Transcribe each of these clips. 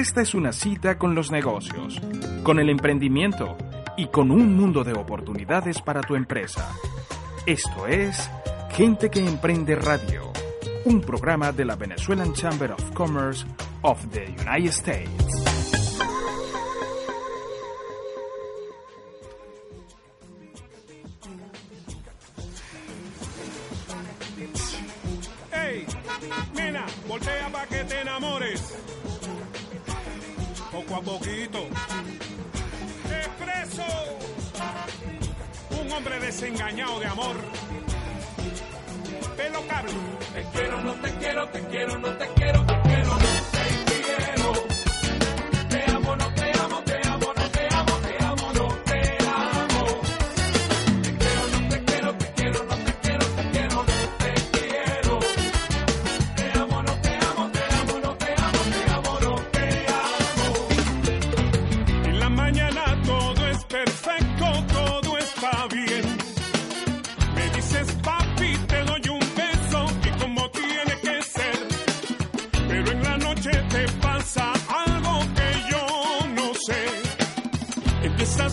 Esta es una cita con los negocios, con el emprendimiento y con un mundo de oportunidades para tu empresa. Esto es Gente que Emprende Radio, un programa de la Venezuelan Chamber of Commerce of the United States. Hey, nena, voltea para que te enamores a poquito. Expreso, un hombre desengañado de amor. Pelo cable. Te quiero, no te quiero, te quiero, no te quiero. estas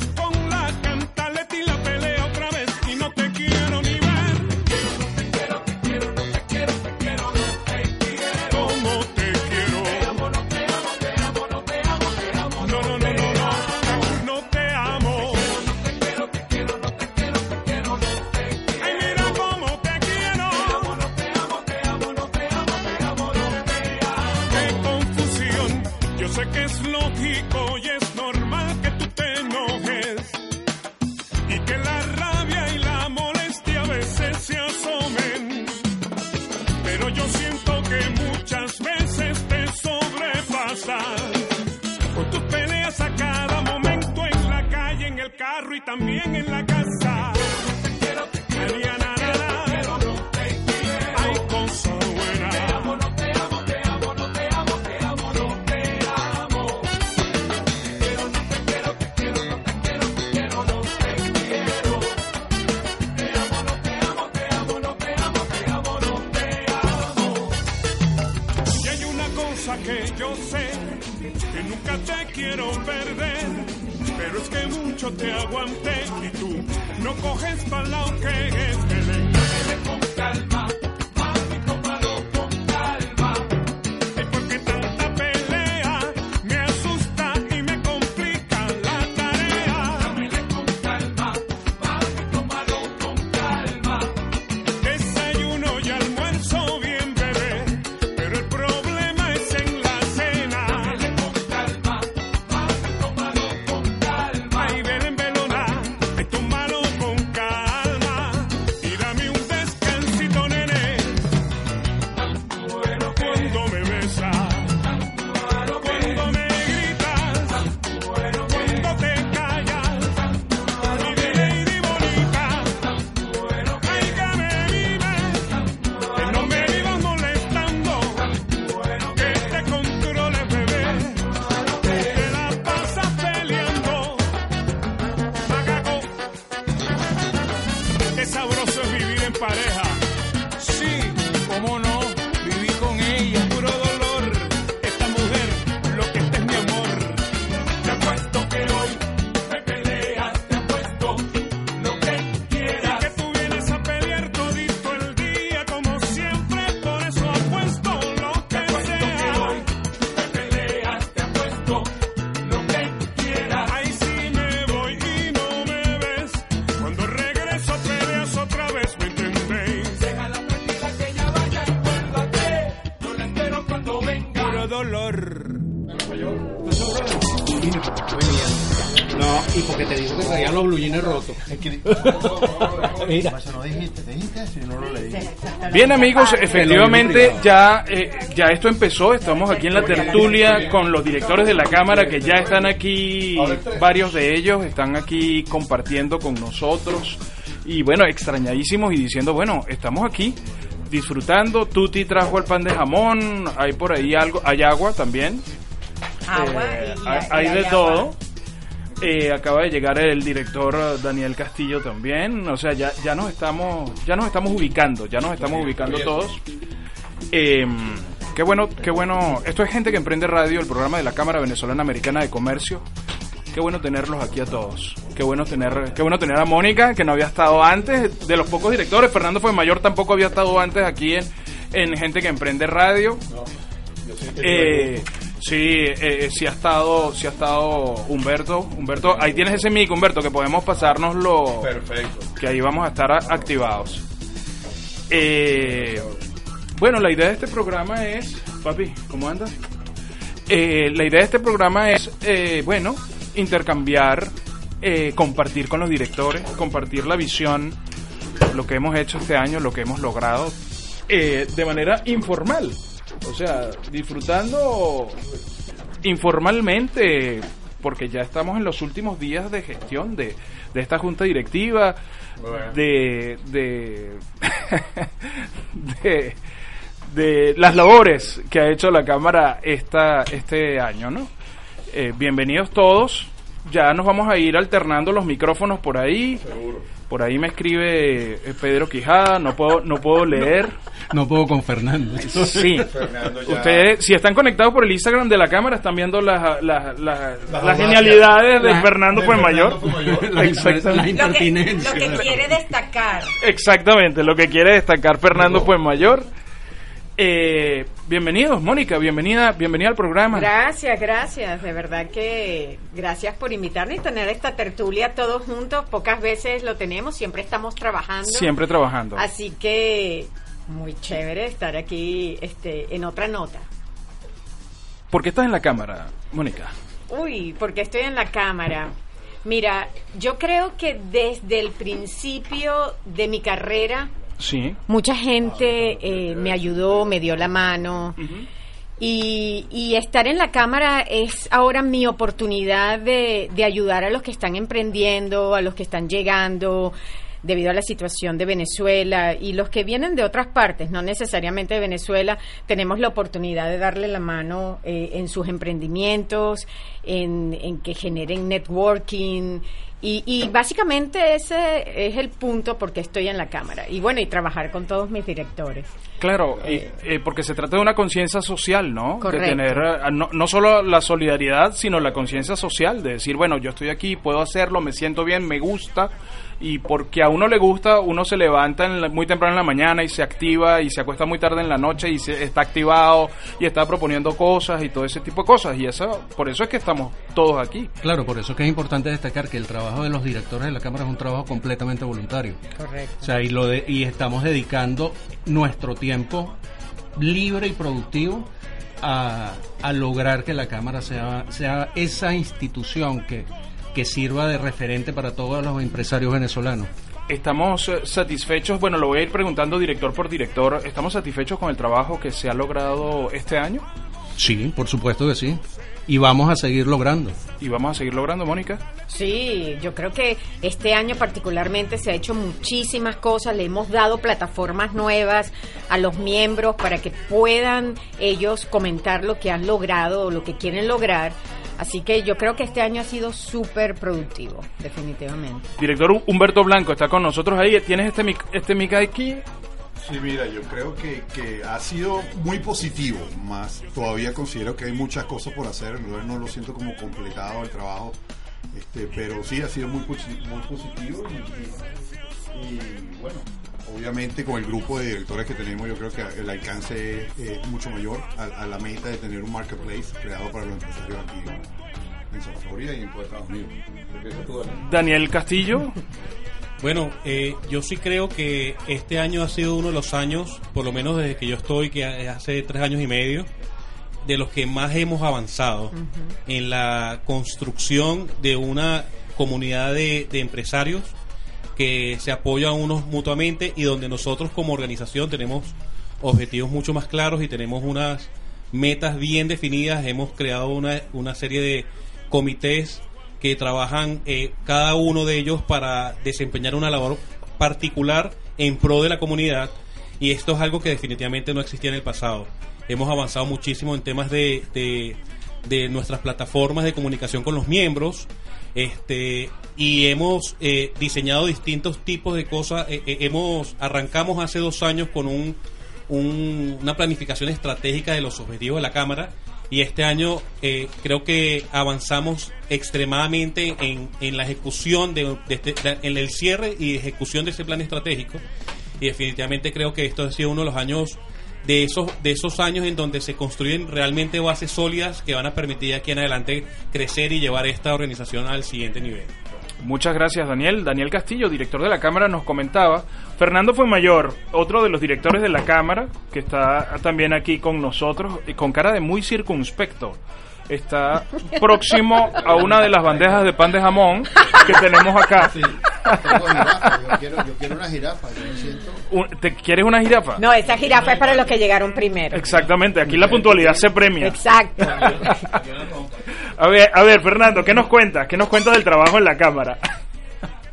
Mira. Bien amigos, efectivamente ya, eh, ya esto empezó, estamos aquí en la tertulia con los directores de la Cámara que ya están aquí, varios de ellos están aquí compartiendo con nosotros. Y bueno, extrañadísimos y diciendo, bueno, estamos aquí disfrutando, Tuti trajo el pan de jamón, hay por ahí algo, hay agua también, Agua Eh, y- y- hay, de agua. todo. Eh, acaba de llegar el director Daniel Castillo también. O sea, ya, ya nos estamos, ya nos estamos ubicando, ya nos estamos ubicando todos. Eh, qué bueno, qué bueno. Esto es gente que emprende radio, el programa de la Cámara Venezolana Americana de Comercio. Qué bueno tenerlos aquí a todos. Qué bueno tener, qué bueno tener a Mónica, que no había estado antes, de los pocos directores. Fernando fue mayor, tampoco había estado antes aquí en, en gente que emprende radio. Eh, sí, eh, sí ha estado, sí ha estado Humberto. Humberto, ahí tienes ese mic, Humberto, que podemos pasárnoslo. Perfecto. Que ahí vamos a estar a- activados. Eh, bueno, la idea de este programa es, papi, ¿cómo andas? Eh, la idea de este programa es, eh, bueno, intercambiar, eh, compartir con los directores, compartir la visión, lo que hemos hecho este año, lo que hemos logrado, eh, de manera informal. O sea, disfrutando informalmente, porque ya estamos en los últimos días de gestión de, de esta junta directiva, de, de, de, de las labores que ha hecho la Cámara esta, este año, ¿no? Eh, bienvenidos todos. Ya nos vamos a ir alternando los micrófonos por ahí. Por ahí me escribe eh, Pedro Quijada, no puedo, no puedo leer. No puedo con Fernando. Sí. Fernando ya- Ustedes, si están conectados por el Instagram de la cámara, están viendo las, las, las, genialidades de La- Fernando Fuenmayor. Exactamente. Lo que, lo que quiere destacar. Exactamente, lo que quiere destacar Fernando Fuenmayor. Eh, bienvenidos, Mónica, bienvenida, bienvenida al programa. Gracias, gracias. De verdad que gracias por invitarnos y tener esta tertulia todos juntos. Pocas veces lo tenemos, siempre estamos trabajando. Siempre trabajando. Así que muy chévere estar aquí este, en otra nota. ¿Por qué estás en la cámara, Mónica? Uy, porque estoy en la cámara. Mira, yo creo que desde el principio de mi carrera Sí. mucha gente eh, me ayudó, me dio la mano. Y, y estar en la cámara es ahora mi oportunidad de, de ayudar a los que están emprendiendo, a los que están llegando debido a la situación de Venezuela y los que vienen de otras partes, no necesariamente de Venezuela, tenemos la oportunidad de darle la mano eh, en sus emprendimientos, en, en que generen networking y, y básicamente ese es el punto porque estoy en la cámara y bueno y trabajar con todos mis directores. Claro, y, eh, porque se trata de una conciencia social, ¿no? Correcto. De tener eh, no, no solo la solidaridad, sino la conciencia social, de decir, bueno, yo estoy aquí, puedo hacerlo, me siento bien, me gusta, y porque a uno le gusta, uno se levanta en la- muy temprano en la mañana y se activa y se acuesta muy tarde en la noche y se, está activado y está proponiendo cosas y todo ese tipo de cosas, y eso, por eso es que estamos todos aquí. Claro, por eso es que es importante destacar que el trabajo de los directores de la Cámara es un trabajo completamente voluntario. Correcto. O sea, y, lo de- y estamos dedicando nuestro tiempo libre y productivo a, a lograr que la Cámara sea, sea esa institución que, que sirva de referente para todos los empresarios venezolanos. Estamos eh, satisfechos, bueno, lo voy a ir preguntando director por director, ¿estamos satisfechos con el trabajo que se ha logrado este año? Sí, por supuesto que sí. Y vamos a seguir logrando. Y vamos a seguir logrando, Mónica. Sí, yo creo que este año particularmente se ha hecho muchísimas cosas, le hemos dado plataformas nuevas a los miembros para que puedan ellos comentar lo que han logrado o lo que quieren lograr. Así que yo creo que este año ha sido súper productivo, definitivamente. Director Humberto Blanco está con nosotros ahí. ¿Tienes este mic, este mic aquí? Sí, mira, yo creo que, que ha sido muy positivo, más todavía considero que hay muchas cosas por hacer, no, no lo siento como completado el trabajo, este, pero sí ha sido muy, muy positivo y, y- y, bueno, obviamente con el grupo de directores que tenemos yo creo que el alcance es, es mucho mayor a, a la meta de tener un marketplace creado para los empresarios aquí en, en South Florida y en todo Estados Unidos. Daniel. Castillo. Bueno, eh, yo sí creo que este año ha sido uno de los años, por lo menos desde que yo estoy, que hace tres años y medio, de los que más hemos avanzado en la construcción de una comunidad de, de empresarios que se apoyan unos mutuamente y donde nosotros como organización tenemos objetivos mucho más claros y tenemos unas metas bien definidas. Hemos creado una, una serie de comités que trabajan eh, cada uno de ellos para desempeñar una labor particular en pro de la comunidad y esto es algo que definitivamente no existía en el pasado. Hemos avanzado muchísimo en temas de, de, de nuestras plataformas de comunicación con los miembros este y hemos eh, diseñado distintos tipos de cosas. Eh, eh, hemos arrancamos hace dos años con un, un- una planificación estratégica de los objetivos de la cámara y este año eh, creo que avanzamos extremadamente en, en la ejecución de, de este- en el cierre y ejecución de ese plan estratégico y definitivamente creo que esto ha sido uno de los años de esos de esos años en donde se construyen realmente bases sólidas que van a permitir aquí en adelante crecer y llevar esta organización al siguiente nivel. Muchas gracias, Daniel. Daniel Castillo, director de la Cámara, nos comentaba. Fernando Fuenmayor, otro de los directores de la Cámara, que está también aquí con nosotros, y con cara de muy circunspecto. Está próximo a una de las bandejas de pan de jamón que tenemos acá. Tengo jirafa, yo quiero, yo quiero una jirafa, yo me siento... Un- ¿Te quieres una jirafa? No, esa jirafa es para los que llegaron primero. Exactamente, aquí la puntualidad se premia. Exacto. A ver, a ver, Fernando, ¿qué nos cuentas? ¿Qué nos cuentas del trabajo en la Cámara?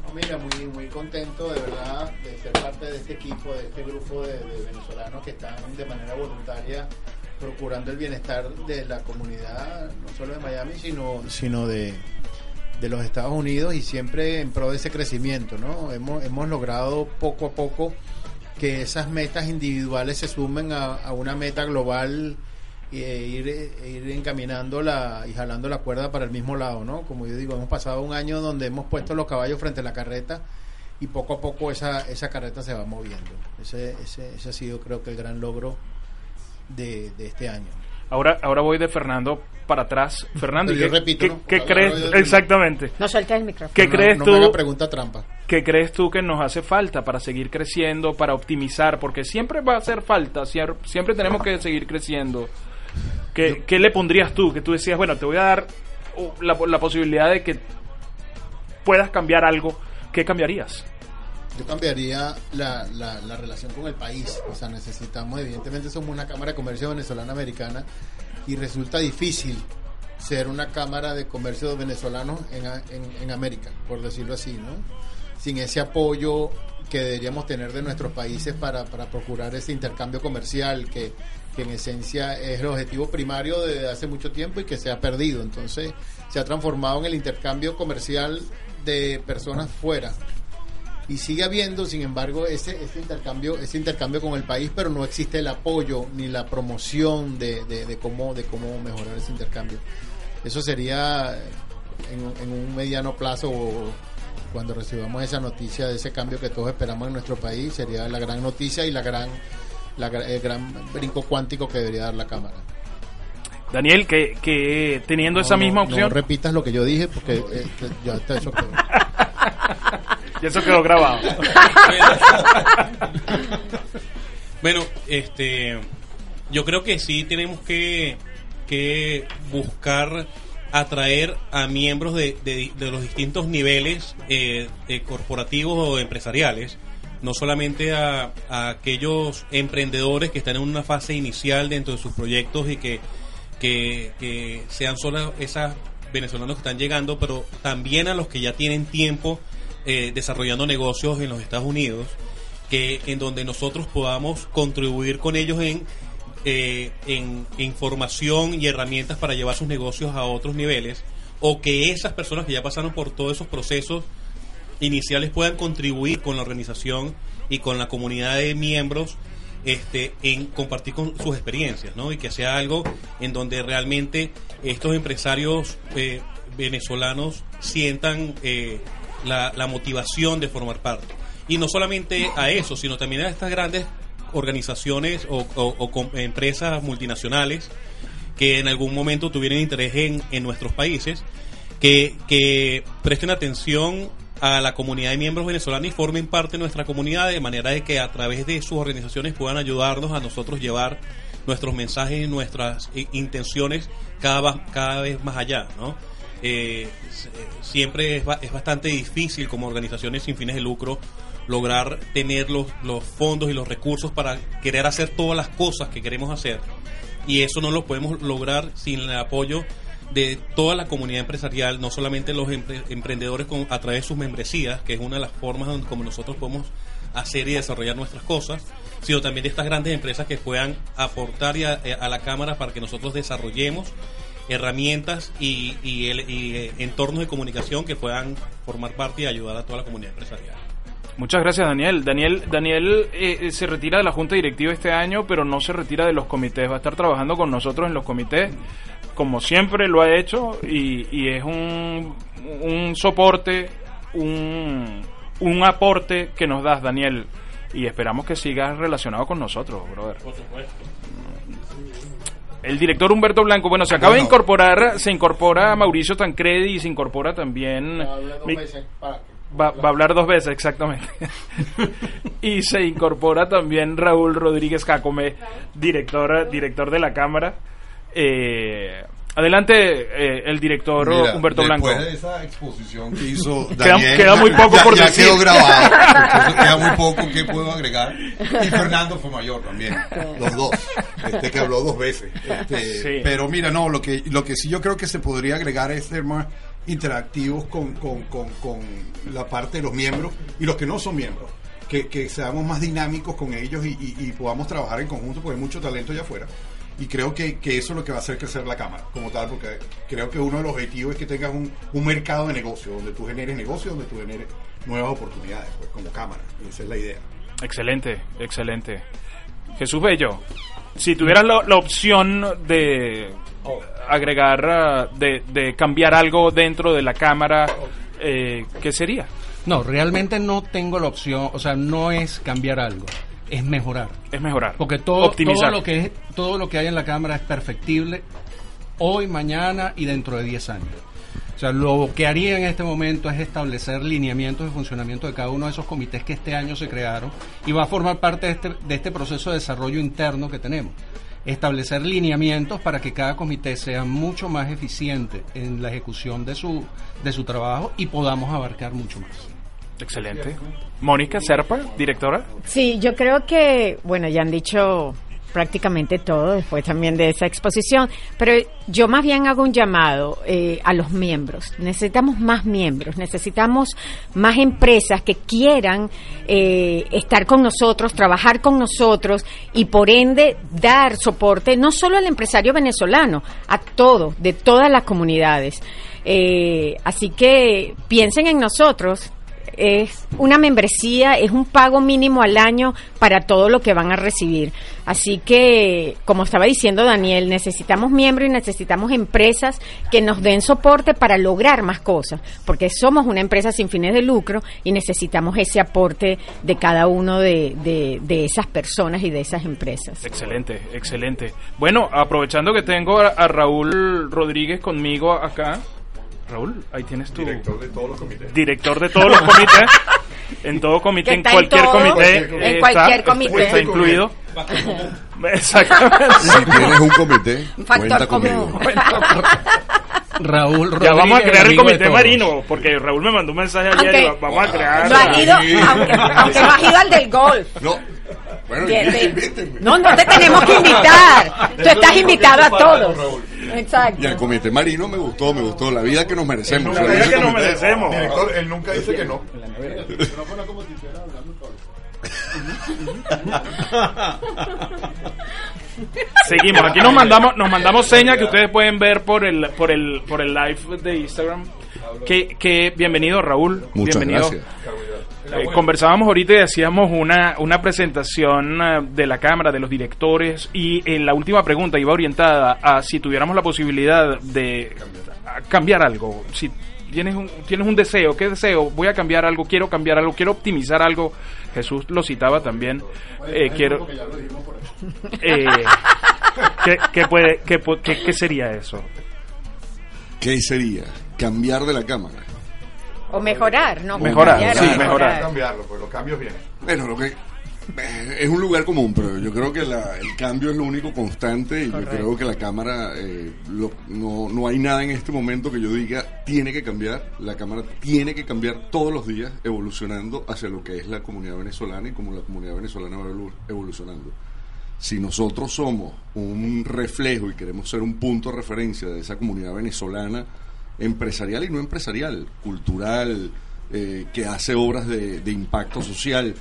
No, mira, muy, muy contento de verdad de ser parte de este equipo, de este grupo de, de venezolanos que están de manera voluntaria procurando el bienestar de la comunidad, no solo de Miami, sino, sino de, de los Estados Unidos y siempre en pro de ese crecimiento, ¿no? Hemos, hemos logrado poco a poco que esas metas individuales se sumen a, a una meta global e ir, e ir encaminándola y jalando la cuerda para el mismo lado, ¿no? Como yo digo, hemos pasado un año donde hemos puesto los caballos frente a la carreta y poco a poco esa, esa carreta se va moviendo. Ese, ese, ese ha sido creo que el gran logro de, de este año. Ahora, ahora voy de Fernando para atrás. Fernando, ¿y Pero yo ¿qué, repito, qué- ¿no? qué Ahora crees? Exactamente. No sueltes el micrófono. ¿Qué No, crees no tú? me haga pregunta trampa. ¿Qué crees tú que nos hace falta para seguir creciendo, para optimizar? Porque siempre va a hacer falta, siempre tenemos que seguir creciendo. ¿Qué, qué le pondrías tú? Que tú decías, bueno, te voy a dar uh, la, la posibilidad de que puedas cambiar algo. ¿Qué cambiarías? Yo cambiaría la, la, la relación con el país. O sea, necesitamos, evidentemente, somos una Cámara de Comercio Venezolana-Americana y resulta difícil ser una Cámara de Comercio venezolanos en, en, en América, por decirlo así, ¿no? Sin ese apoyo que deberíamos tener de nuestros países para, para procurar ese intercambio comercial que, que en esencia es el objetivo primario desde hace mucho tiempo y que se ha perdido. Entonces se ha transformado en el intercambio comercial de personas fuera y sigue habiendo sin embargo ese, ese intercambio ese intercambio con el país pero no existe el apoyo ni la promoción de, de, cómo de cómo mejorar ese intercambio eso sería en, un mediano plazo cuando recibamos esa noticia de ese cambio que todos esperamos en nuestro país sería la gran noticia y la gran la, el gran brinco cuántico que debería dar la cámara Daniel, que, que teniendo esa misma no, opción, no repitas lo que yo dije porque eh, ya está eso quedó. y eso quedó grabado. Bueno, este, yo creo que sí tenemos que, que buscar atraer a miembros de, de- los distintos niveles eh, corporativos o empresariales, no solamente a, a aquellos emprendedores que están en una fase inicial dentro de sus proyectos y que, que, que sean solo esas venezolanos que están llegando, pero también a los que ya tienen tiempo eh, desarrollando negocios en los Estados Unidos que en donde nosotros podamos contribuir con ellos en, eh, en información y herramientas para llevar sus negocios a otros niveles o que esas personas que ya pasaron por todos esos procesos iniciales puedan contribuir con la organización y con la comunidad de miembros este, en compartir con sus experiencias, ¿no? Y que sea algo en donde realmente estos empresarios eh, venezolanos sientan eh, la, la motivación de formar parte. Y no solamente a eso, sino también a estas grandes organizaciones o, o- empresas multinacionales que en algún momento tuvieron interés en, nuestros países, que, presten atención a la comunidad de miembros venezolanos y formen parte de nuestra comunidad de manera de que a través de sus organizaciones puedan ayudarnos a nosotros llevar nuestros mensajes y nuestras intenciones cada, cada vez más allá, ¿no? eh, siempre es, es bastante difícil como organizaciones sin fines de lucro lograr tener los, los fondos y los recursos para querer hacer todas las cosas que queremos hacer. Y eso no lo podemos lograr sin el apoyo de toda la comunidad empresarial, no solamente los empre- emprendedores a través de sus membresías, que es una de las formas como nosotros podemos hacer y desarrollar nuestras cosas, sino también de estas grandes empresas que puedan aportar eh, a la Cámara para que nosotros desarrollemos herramientas y, eh, entornos de comunicación que puedan formar parte y ayudar a toda la comunidad empresarial. Muchas gracias, Daniel. Daniel, Daniel eh, eh, se retira de la Junta Directiva este año, pero no se retira de los comités. Va a estar trabajando con nosotros en los comités, como siempre lo ha hecho, y, y es un, un soporte, un, un aporte que nos das, Daniel. Y esperamos que sigas relacionado con nosotros, brother. Por supuesto. El director Humberto Blanco, bueno, se acaba de incorporar, se incorpora Mauricio Tancredi y se incorpora también... Habla dos mi- veces para que- Va, va a hablar dos veces, exactamente. y se incorpora también Raúl Rodríguez Jacome, director, director de la Cámara. Eh, adelante, eh, el director Mira, Humberto Blanco. Después de esa exposición que hizo Queda- Daniel, queda muy poco ya, por ya decir. quedó grabado. Queda muy poco que puedo agregar. Y Fernando fue mayor también. Los dos. Este que habló dos veces. Este, Sí. Pero mira, no, lo que, lo que sí yo creo que se podría agregar es ser más interactivos con, con, con, con la parte de los miembros y los que no son miembros. Que, que seamos más dinámicos con ellos y, y- podamos trabajar en conjunto porque hay mucho talento allá afuera. Y creo que, que eso es lo que va a hacer crecer la Cámara como tal, porque creo que uno de los objetivos es que tengas un, un mercado de negocio, donde tú generes negocio, donde tú generes nuevas oportunidades, pues como Cámara. Y esa es la idea. Excelente, excelente. Jesús Bello, si tuvieras la opción de agregar, ah, de, de cambiar algo dentro de la Cámara, eh, ¿qué sería? No, realmente no tengo la opción, o sea, no es cambiar algo, es mejorar. Es mejorar. Porque todo, Optimizar. todo lo que es, todo lo que hay en la cámara es perfectible hoy, mañana y dentro de 10 años. O sea, lo que haría en este momento es establecer lineamientos de funcionamiento de cada uno de esos comités que este año se crearon y va a formar parte de este, de este proceso de desarrollo interno que tenemos. Establecer lineamientos para que cada comité sea mucho más eficiente en la ejecución de su, de su trabajo y podamos abarcar mucho más. Excelente. Mónica Serpa, directora. Sí, yo creo que, bueno, ya han dicho prácticamente todo después también de esa exposición, pero yo más bien hago un llamado eh, a los miembros. Necesitamos más miembros, necesitamos más empresas que quieran eh, estar con nosotros, trabajar con nosotros y por ende dar soporte no solo al empresario venezolano, a todo, de todas las comunidades. Eh, así que piensen en nosotros, es una membresía, es un pago mínimo al año para todo lo que van a recibir. Así que, como estaba diciendo Daniel, necesitamos miembros y necesitamos empresas que nos den soporte para lograr más cosas, porque somos una empresa sin fines de lucro y necesitamos ese aporte de cada uno de, de- de esas personas y de esas empresas. Excelente, excelente. Bueno, aprovechando que tengo a, a Raúl Rodríguez conmigo acá. Raúl, ahí tienes tu Director de todos los comités. director de todos los comités. En todo comité, en cualquier todo, comité. en cualquier está, comité. Está incluido. Exactamente. Si tienes un comité, Factor cuenta común. conmigo. Raúl Ya vamos a Rodríguez, crear el comité marino, porque Raúl me mandó un mensaje ayer Aunque y va- vamos a crear. no has ido, aunque, aunque no has ido al del golf. No. Bueno. No, no te tenemos que invitar. Tú estás invitado a todos. Exacto. Y el comité marino me gustó, me gustó. La vida que nos merecemos. La vida que nos merecemos. Director, él nunca dice que no. Seguimos, aquí nos mandamos, nos mandamos señas que ustedes pueden ver por el, por el, por el live de Instagram. Que, que bienvenido Raúl, Muchas bienvenido. gracias. Eh, conversábamos ahorita y hacíamos una, una presentación eh, de la Cámara, de los directores, y en la última pregunta iba orientada a si tuviéramos la posibilidad de a cambiar algo. Si tienes un, tienes un deseo, ¿qué deseo? Voy a cambiar algo, quiero cambiar algo, quiero optimizar algo. Jesús lo citaba también. Eh, quiero. Eh, ¿qué, qué puede, qué, pu- qué- qué sería eso? ¿Qué sería? Cambiar de la cámara. O mejorar, ¿no? Mejorar, Cambiar sí, mejorar. mejorar. cambiarlo, pues los cambios vienen. Bueno, lo que Es un lugar común, pero yo creo que la- el cambio es lo único constante y Correcto. yo creo que la cámara, eh, lo- no, no hay nada en este momento que yo diga tiene que cambiar. La cámara tiene que cambiar todos los días, evolucionando hacia lo que es la comunidad venezolana y como la comunidad venezolana va evolu- evolucionando. Si nosotros somos un reflejo y queremos ser un punto de referencia de esa comunidad venezolana, empresarial y no empresarial, cultural, eh, que hace obras de, de impacto social,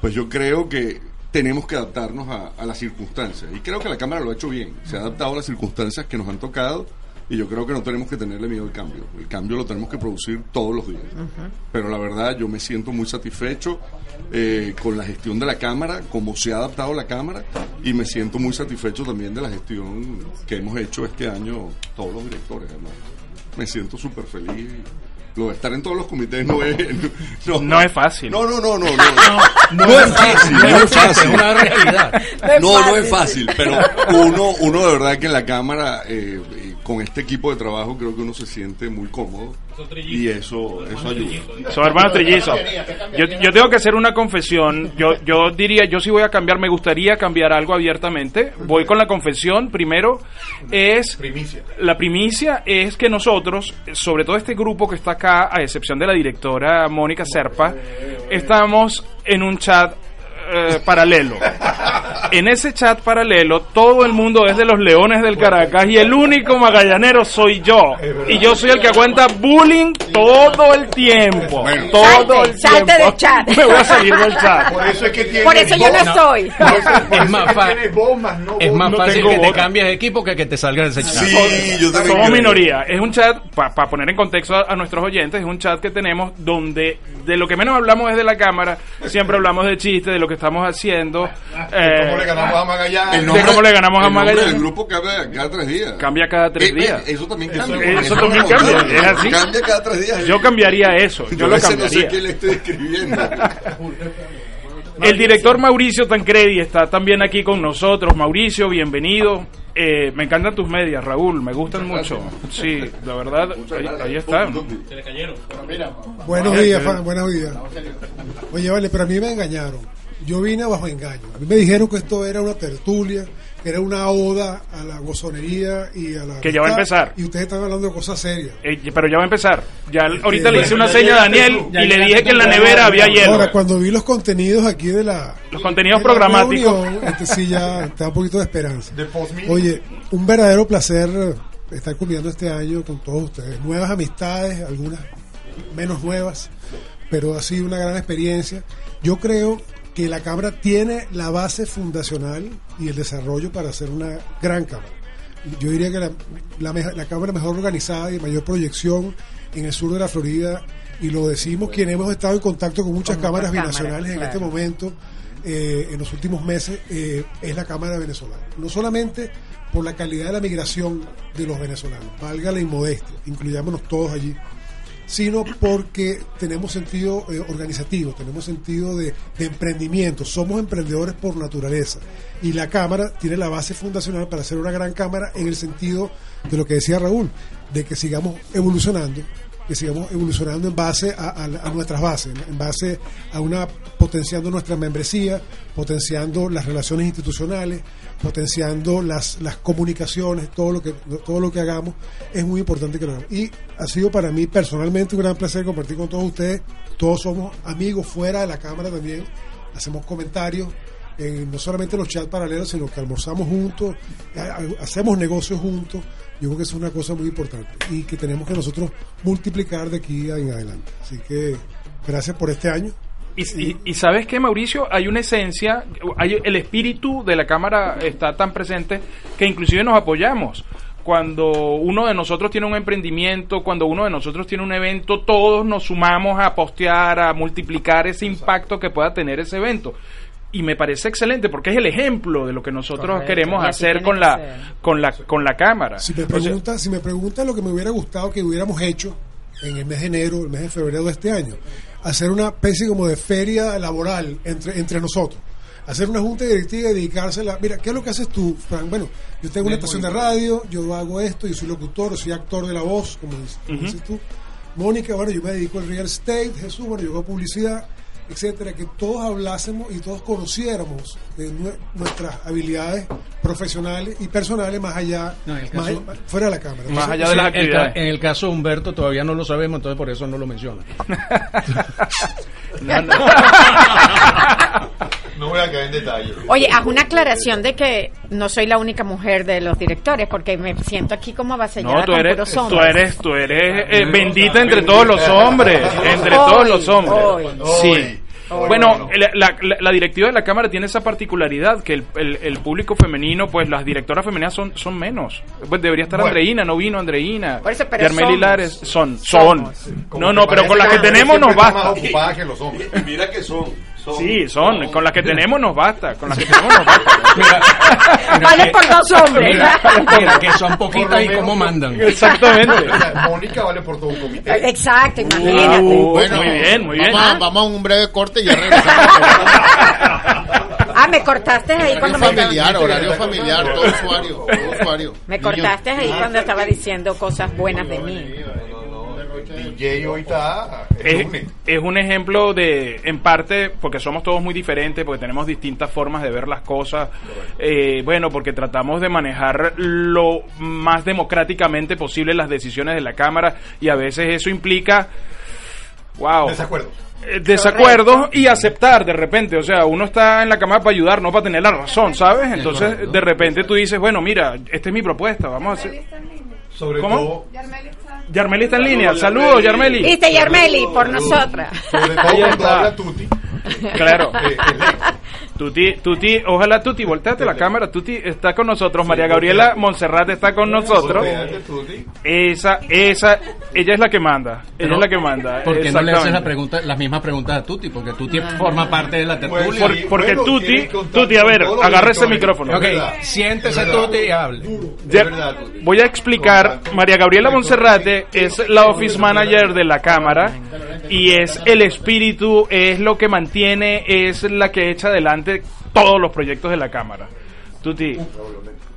pues yo creo que tenemos que adaptarnos a, a las circunstancias. Y creo que la Cámara lo ha hecho bien. Se ha adaptado a las circunstancias que nos han tocado y yo creo que no tenemos que tenerle miedo al cambio. El cambio lo tenemos que producir todos los días. Pero la verdad yo me siento muy satisfecho eh, con la gestión de la Cámara, cómo se ha adaptado la Cámara y me siento muy satisfecho también de la gestión que hemos hecho este año todos los directores. además. Me siento súper feliz. Lo de estar en todos los comités no es... No, No es fácil. No, no, no, no. No, no, es fácil, no es fácil. Es una realidad. No, no es fácil, pero uno, uno de verdad que en la cámara, eh, con este equipo de trabajo, creo que uno se siente muy cómodo y eso, eso ayuda. Son hermanos trillizos. Yo, yo tengo que hacer una confesión. Yo, yo diría, yo sí voy a cambiar, me gustaría cambiar algo abiertamente. Voy con la confesión. Primero es Primicia. la primicia es que nosotros, sobre todo este grupo que está acá, a excepción de la directora Mónica Serpa, estamos en un chat eh, paralelo. En ese chat paralelo, todo el mundo es de los Leones del Caracas y el único magallanero soy yo. Y yo soy el que aguanta bullying todo el tiempo. Bueno. Todo Salte, el salte tiempo. del chat. Me voy a salir del chat. Por eso es que tiene Por eso yo no estoy. Es más, fa- es más no fácil que te cambies de equipo que que te salga de ese chat. Sí, yo también Somos creo. minoría. Es un chat, para poner en contexto a, a nuestros oyentes, es un chat que tenemos donde de lo que menos hablamos es de la cámara, siempre hablamos de chistes, de lo que estamos haciendo. eh, ¿Cómo le ganamos a Magallanes? El de cómo le ganamos a el nombre Magallanes. del grupo cambia cada tres días. Cambia cada tres Eh, eh, días. eso también Eso- cambia. eso también como cambia, es así. Cambia cada tres días. Yo cambiaría eso, yo Yo lo a veces no sé cambiaría. quién le estoy escribiendo. El director Mauricio Tancredi está también aquí con nosotros. Mauricio, bienvenido. Eh, me encantan tus medias, Raúl, me gustan mucho. Sí, la verdad, ahí, ahí están. Se le cayeron. Buenos días, Fran, buenos días. Oye, vale, pero a mí me engañaron. Yo vine bajo engaño. A mí me dijeron que esto era una tertulia, que era una oda a la gozonería y a la. Que ya va a empezar. Y ustedes están hablando de cosas serias. Eh, pero ya va a empezar. Ya ahorita le hice una seña a Daniel y le dije que en la nevera había hielo. Ahora, cuando vi los contenidos aquí de la. Los contenidos de la programáticos. reunión, este sí ya da un poquito de esperanza. Oye, un verdadero placer estar cumpliendo este año con todos ustedes. Nuevas amistades, algunas menos nuevas, pero ha sido una gran experiencia. Yo creo que la Cámara tiene la base fundacional y el desarrollo para ser una gran Cámara. Yo diría que la, la, la Cámara mejor organizada y mayor proyección en el sur de la Florida, y lo decimos quienes hemos estado en contacto con muchas Con cámaras binacionales cámaras, en este momento, eh, en los últimos meses, eh, es la Cámara venezolana. No solamente por la calidad de la migración de los venezolanos, valga la inmodestia, incluyámonos todos allí, sino porque tenemos sentido eh, organizativo, tenemos sentido de, de emprendimiento, somos emprendedores por naturaleza. Y la Cámara tiene la base fundacional para ser una gran Cámara en el sentido de lo que decía Raúl, de que sigamos evolucionando, que sigamos evolucionando en base a, nuestras bases, en- base a una potenciando nuestra membresía, potenciando las relaciones institucionales, potenciando las, las comunicaciones, todo lo que todo lo que hagamos es muy importante que lo hagamos. Y ha sido para mí personalmente un gran placer compartir con todos ustedes. Todos somos amigos fuera de la cámara también, hacemos comentarios. en no solamente los chats paralelos, sino que almorzamos juntos, ha- ha- hacemos negocios juntos. Yo creo que es una cosa muy importante y que tenemos que nosotros multiplicar de aquí en adelante. Así que gracias por este año. Y- y sabes que Mauricio, hay una esencia, hay el espíritu de la cámara está tan presente que inclusive nos apoyamos. Cuando uno de nosotros tiene un emprendimiento, cuando uno de nosotros tiene un evento, todos nos sumamos a postear, a multiplicar ese impacto que pueda tener ese evento. Y me parece excelente porque es el ejemplo de lo que nosotros Correcto, queremos hacer con la, con la con la cámara. Si me O sea, pregunta, si me pregunta lo que me hubiera gustado que hubiéramos hecho en el mes de enero, el mes de febrero de este año, hacer una especie como de feria laboral entre, entre nosotros. Hacer una junta directiva y dedicársela. Mira, ¿qué es lo que haces tú, Frank? Bueno, yo tengo una estación de radio, yo hago esto, yo soy locutor, soy actor de la voz, como dices, como dices tú. Mónica, bueno, yo me dedico al real estate, Jesús, bueno, yo hago publicidad. Etcétera, que todos hablásemos y todos conociéramos de nue- nuestras habilidades profesionales y personales más allá, No, más fuera de la cámara. Más allá de las en, el ca- actividades. en el caso de Humberto todavía no lo sabemos, entonces por eso no lo menciona. No, no. No voy a caer en detalle. Oye, haz una aclaración de que no soy la única mujer de los directores, porque me siento aquí como avasallada No, tú con eres, tú hombres. eres, tú eres eh, bendita entre todos los hombres, entre Hoy, todos los hombres. hoy. Sí. Hoy. Bueno, la, la- la- la directiva de la cámara tiene esa particularidad que el, el- el público femenino, pues las directoras femeninas son, son menos. Pues debería estar Bueno. Andreina, no vino Andreina. Por eso, pero Yarmeli somos. Lares, son, son. No, no, pero con las que tenemos nos basta. más ocupada que los hombres. Mira que son. Son Sí, son. Con las que tenemos nos basta. Con las que tenemos nos basta. Vale por dos hombres. Mira, mira, que son poquitas y cómo mandan. Exactamente. Mónica vale por todo un comité. Exacto, imagínate. Uh, Bueno, muy bien, muy bien. Vamos, a, vamos a un breve corte y ya regresamos. Ah, me cortaste ahí horario cuando me, familiar, horario familiar, todo usuario, todo usuario. me cortaste ahí cuando estaba diciendo cosas buenas de mí. DJ hoy está es, un ejemplo de, en parte, porque somos todos muy diferentes, porque tenemos distintas formas de ver las cosas. Eh, bueno, porque tratamos de manejar lo más democráticamente posible las decisiones de la Cámara y a veces eso implica, wow, Desacuerdo. eh, desacuerdos y aceptar de repente. O sea, uno está en la Cámara para ayudar, no para tener la razón, ¿sabes? Entonces, de repente tú dices, bueno, mira, esta es mi propuesta, vamos a hacer. Sobre ¿Cómo? todo, Yarmeli está en línea, saludos, Yarmeli. ¿Viste, Yarmeli? Por nosotras. sobre todo Ahí cuando está. habla Tuti. Claro. Tuti, Tuti, ojalá Tuti, volteate la cámara, Tuti está con nosotros, María Gabriela Monserrat está con nosotros. Esa, esa, ella es la que manda, ella es la que manda. ¿Por qué no le haces la pregunta, las mismas preguntas a Tuti? Porque Tuti forma parte de la tertulia. Pues, Por- porque bueno, Tuti- Tuti, a ver, agarra ese micrófono. ok, siéntese. Tuti y hable. Ya- Es verdad, Tuti. voy a explicar, María Gabriela Monserrate es la office manager de la Cámara y es el espíritu, es lo que mantiene, es la que echa adelante todos los proyectos de la Cámara. Tuti,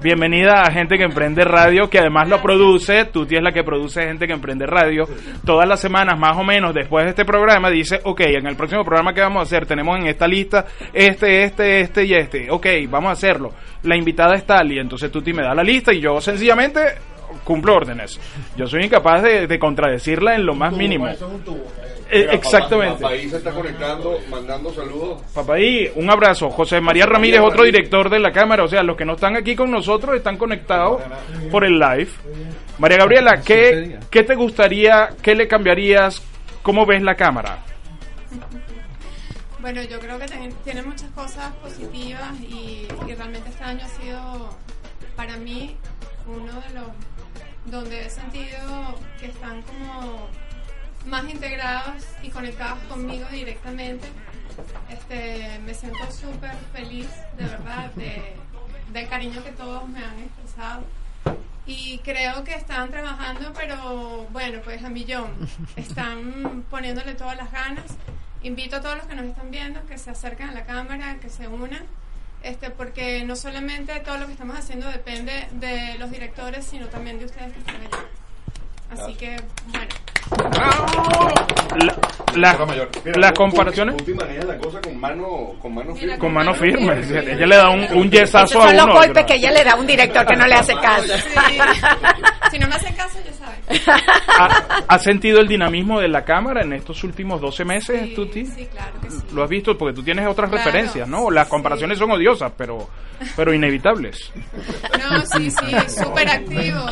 bienvenida a Gente que Emprende Radio, que además lo produce, Tuti es la que produce Gente que Emprende Radio. Todas las semanas, más o menos, después de este programa, dice, ok, en el próximo programa que vamos a hacer, tenemos en esta lista este, este, este y este. Ok, vamos a hacerlo. La invitada es tal, y entonces Tuti me da la lista y yo sencillamente cumplo órdenes. Yo soy incapaz de, de contradecirla en lo más mínimo. Eh, Mira, exactamente. Papá, País se está conectando, mandando saludos. Papaí, un abrazo. José María Ramírez, otro director de la Cámara. O sea, los que no están aquí con nosotros están conectados por el live. María Gabriela, ¿qué, ¿qué te gustaría, qué le cambiarías? ¿Cómo ves la Cámara? Bueno, yo creo que ten- tiene muchas cosas positivas y, y realmente este año ha sido para mí uno de los donde he sentido que están como más integrados y conectados conmigo directamente. Este, me siento súper feliz, de verdad, de, del cariño que todos me han expresado. Y creo que están trabajando, pero bueno, pues a millón. Están poniéndole todas las ganas. Invito a todos los que nos están viendo que se acerquen a la cámara, que se unan, este, porque no solamente todo lo que estamos haciendo depende de los directores, sino también de ustedes que están allá. Así que, bueno, La- la-. Mira, las comparaciones Tuti maneja la cosa con mano, con mano firme. con mano firme. Ella le da un, un yesazo a son los uno. golpes que ella le da a un director que no le hace caso. sí. si no me hacen caso, ya saben. ¿Ha, ha sentido el dinamismo de la Cámara en estos últimos 12 meses, Sí, Tuti? sí, claro que sí. Lo has visto porque tú tienes otras Claro, referencias, ¿no? Las sí. comparaciones son odiosas, pero, pero inevitables. No, sí, sí, súper activos.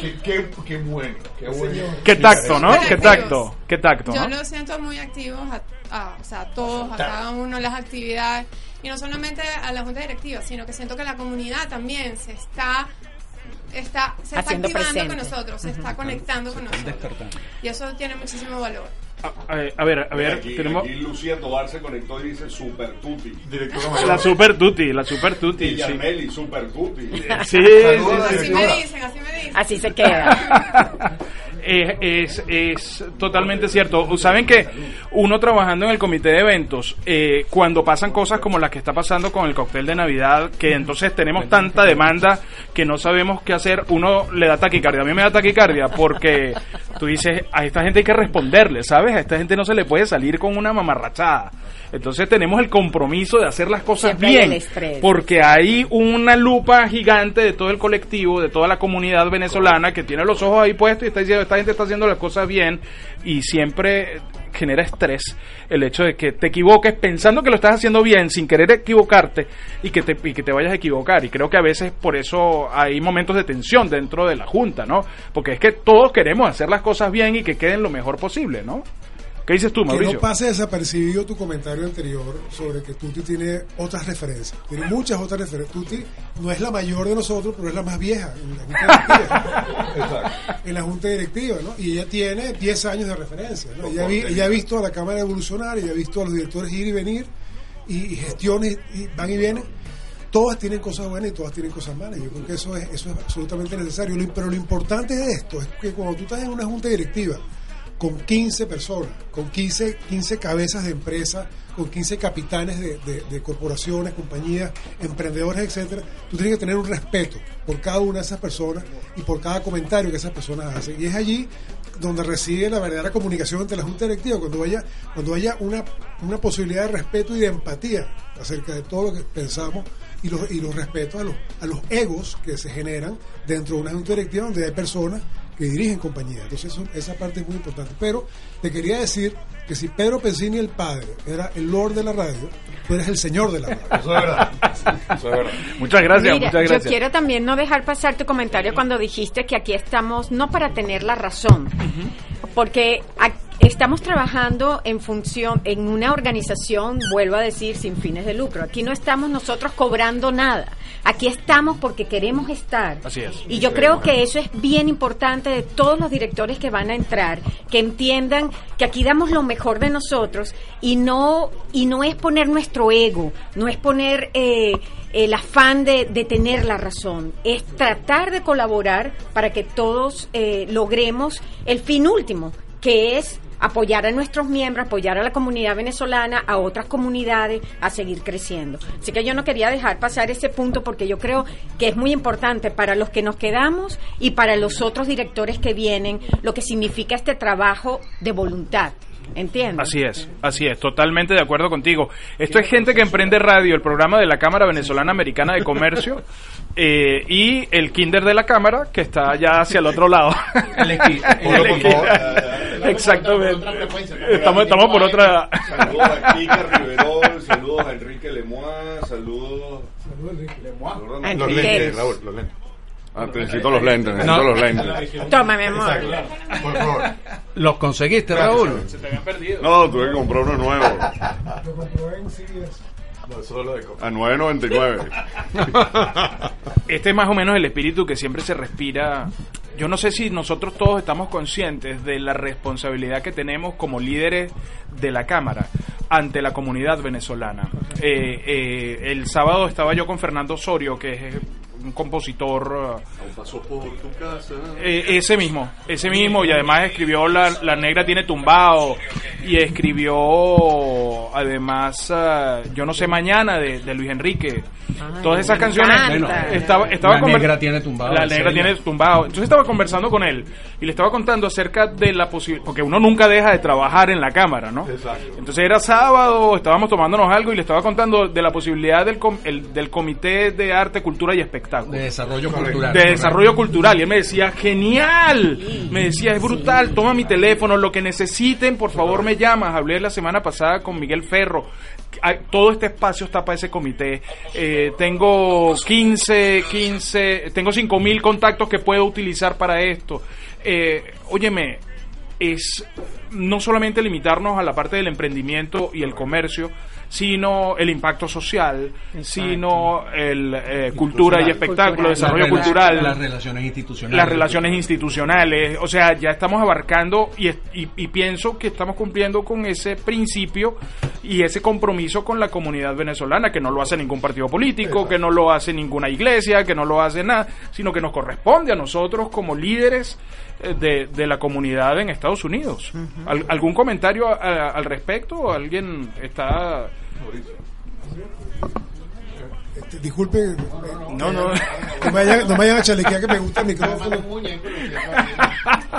Qué, qué, qué bueno, qué bueno. Qué tacto, ¿no? Qué tacto, qué tacto, Yo ¿no? los siento muy activos a, a- o sea, a todos, a cada uno las actividades. Y no solamente a la junta directiva, sino que siento que la comunidad también se está está se está activando presente. con nosotros, se está conectando con nosotros. Y eso tiene muchísimo valor. A, a- ver, a ver, aquí, tenemos aquí Lucía Tobar se conectó y dice Super mayor. la Super Tutti, la Super Tutti, Y sí. Yarmeli, Super Tuti. Sí, la sí, Así sí. me dicen, así me dicen. Así se queda. Eh, es, es totalmente cierto. Saben que uno trabajando en el comité de eventos, eh, cuando pasan cosas como las que está pasando con el cóctel de Navidad, que entonces tenemos tanta demanda que no sabemos qué hacer, uno le da taquicardia. A mí me da taquicardia porque tú dices, a esta gente hay que responderle, ¿sabes? A esta gente no se le puede salir con una mamarrachada. Entonces tenemos el compromiso de hacer las cosas Siempre bien, porque hay una lupa gigante de todo el colectivo, de toda la comunidad venezolana que tiene los ojos ahí puestos y está diciendo, esta gente está haciendo las cosas bien y siempre genera estrés el hecho de que te equivoques pensando que lo estás haciendo bien sin querer equivocarte y que te, y que te vayas a equivocar. Y creo que a veces por eso hay momentos de tensión dentro de la Junta, ¿no? Porque es que todos queremos hacer las cosas bien y que queden lo mejor posible, ¿no? ¿Qué dices tú, Que Mauricio? no pase desapercibido tu comentario anterior sobre que Tuti tiene otras referencias. Tiene muchas otras referencias. Tuti no es la mayor de nosotros, pero es la más vieja en la Junta Directiva. en la Junta Directiva, ¿no? Y ella tiene 10 años de referencia. ¿no? Ella, vi- ella ha visto a la Cámara evolucionar, ella ha visto a los directores ir y venir, y, y gestiones y van y vienen. Todas tienen cosas buenas y todas tienen cosas malas. Yo creo que eso es, eso es absolutamente necesario. Pero lo importante de esto es que cuando tú estás en una junta directiva con 15 personas, con 15, 15 cabezas de empresa, con 15 capitanes de, de- de corporaciones, compañías, emprendedores, etcétera, tú tienes que tener un respeto por cada una de esas personas y por cada comentario que esas personas hacen. Y es allí donde reside la verdadera comunicación entre la Junta Directiva, cuando haya, cuando haya una, una posibilidad de respeto y de empatía acerca de todo lo que pensamos y los, y los respetos a los, a los egos que se generan dentro de una Junta Directiva donde hay personas que dirigen compañías. Entonces eso- esa parte es muy importante. Pero te quería decir que si Pedro Pensini el padre era el Lord de la radio, tú eres el señor de la radio. Eso es verdad. Eso es verdad. Muchas gracias, Mira, muchas yo quiero también no dejar pasar tu comentario cuando dijiste que aquí estamos no para tener la razón, porque a- estamos trabajando en función, en una organización, vuelvo a decir, sin fines de lucro. Aquí no estamos nosotros cobrando nada. Aquí estamos porque queremos estar. Así es. Y yo creo que eso es bien importante de todos los directores que van a entrar, que entiendan que aquí damos lo mejor de nosotros y no y no es poner nuestro ego, no es poner eh, el afán de, de tener la razón, es tratar de colaborar para que todos eh, logremos el fin último, que es apoyar a nuestros miembros, apoyar a la comunidad venezolana, a otras comunidades, a seguir creciendo. Así que yo no quería dejar pasar ese punto porque yo creo que es muy importante para los que nos quedamos y para los otros directores que vienen, lo que significa este trabajo de voluntad. ¿Entiendes? Así es, así es, totalmente de acuerdo contigo. Esto es gente que emprende radio, el programa de la Cámara Venezolana Americana de Comercio eh, y el Kinder de la Cámara que está allá hacia el otro lado. El equi- El por equi- favor. Exactamente. Estamos, estamos por otra. Saludos a Kika Riverol, saludos a Enrique Lemois, saludos. A Los Enrique. lentes, Raúl, los lentes. Ah, necesito los lentes, necesito No. los lentes. Toma, mi amor. Por favor. ¿Los conseguiste, Raúl? Se te habían perdido. No, tuve que comprar uno nuevo. Lo comprobé en CBS. No, solo de coca. A 9.99. Este es más o menos el espíritu que siempre se respira. Yo no sé si nosotros todos estamos conscientes de la responsabilidad que tenemos como líderes de la Cámara ante la comunidad venezolana. Eh, eh, el sábado estaba yo con Fernando Osorio, que es un compositor... eh, Pasó por tu casa. eh, ese mismo, ese mismo, y además escribió La, la Negra tiene tumbado, y escribió además eh, Yo no sé mañana de, de Luis Enrique. Todas esas canciones encanta. estaba, estaba La Negra tiene tumbado, La Negra serio. tiene tumbado. Entonces estaba conversando con él y le estaba contando acerca de la posibilidad, porque uno nunca deja de trabajar en la cámara, ¿no? Exacto. Entonces era sábado, estábamos tomándonos algo y le estaba contando de la posibilidad del, com- el- del Comité de Arte, Cultura y Espectáculo De desarrollo cultural. de desarrollo cultural. Y él me decía genial me decía es brutal. Toma mi teléfono. Lo que necesiten por favor me llamas hablé la semana pasada con Miguel Ferro. Todo este espacio está para ese comité. Eh, tengo 15 15 tengo 5 mil contactos que puedo utilizar para esto Eh, óyeme es no solamente limitarnos a la parte del emprendimiento y el comercio, sino el impacto social, sino el eh, cultura y espectáculo, Cultural. desarrollo cultural, Las relaciones institucionales. las relaciones institucionales, o sea, ya estamos abarcando y, es- y, y pienso que estamos cumpliendo con ese principio y ese compromiso con la comunidad venezolana, que no lo hace ningún partido político, que no lo hace ninguna iglesia, que no lo hace nada, sino que nos corresponde a nosotros como líderes de, de la comunidad en Estados Unidos. ¿Al- ¿Algún comentario a- a- al respecto? ¿Alguien está...? Este, disculpe, eh, No, no. no me vayan, no me vayan a chalequear que me gusta el micrófono.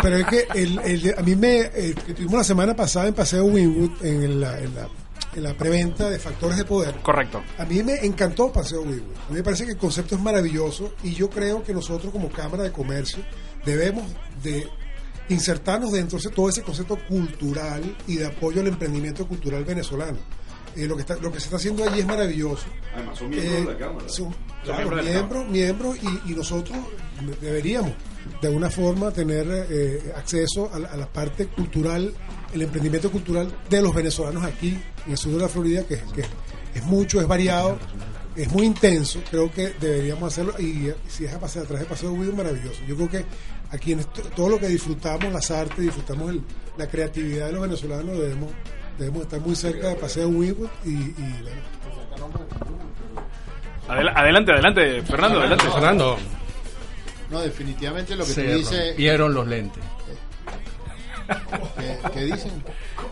Pero es que el, el- a mí me. eh, que tuvimos la semana pasada en Paseo Winwood, en la, en la, en la preventa de Factores de Poder. Correcto. A mí me encantó Paseo Winwood. A mí me parece que el concepto es maravilloso y yo creo que nosotros, como Cámara de Comercio, debemos de insertarnos dentro de todo ese concepto cultural y de apoyo al emprendimiento cultural venezolano. Eh, lo, que está, lo que se está haciendo allí es maravilloso. Además, son miembros Eh, de la Cámara. son- claro, miembros miembros, miembros y, y nosotros deberíamos de alguna forma tener eh, acceso a la, a la parte cultural, el emprendimiento cultural de los venezolanos aquí en el sur de la Florida, que, que es mucho, es variado, es muy intenso. Creo que deberíamos hacerlo y si es a pasar atrás de Paseo Guido, maravilloso. Yo creo que aquí en esto- todo lo que disfrutamos, las artes, disfrutamos el- la creatividad de los venezolanos, debemos debemos estar muy cerca de Paseo Winwood y, y bueno, adelante, adelante, Fernando, adelante. Fernando, No, definitivamente lo que se tú dices. rompieron los lentes. ¿Qué, qué dicen?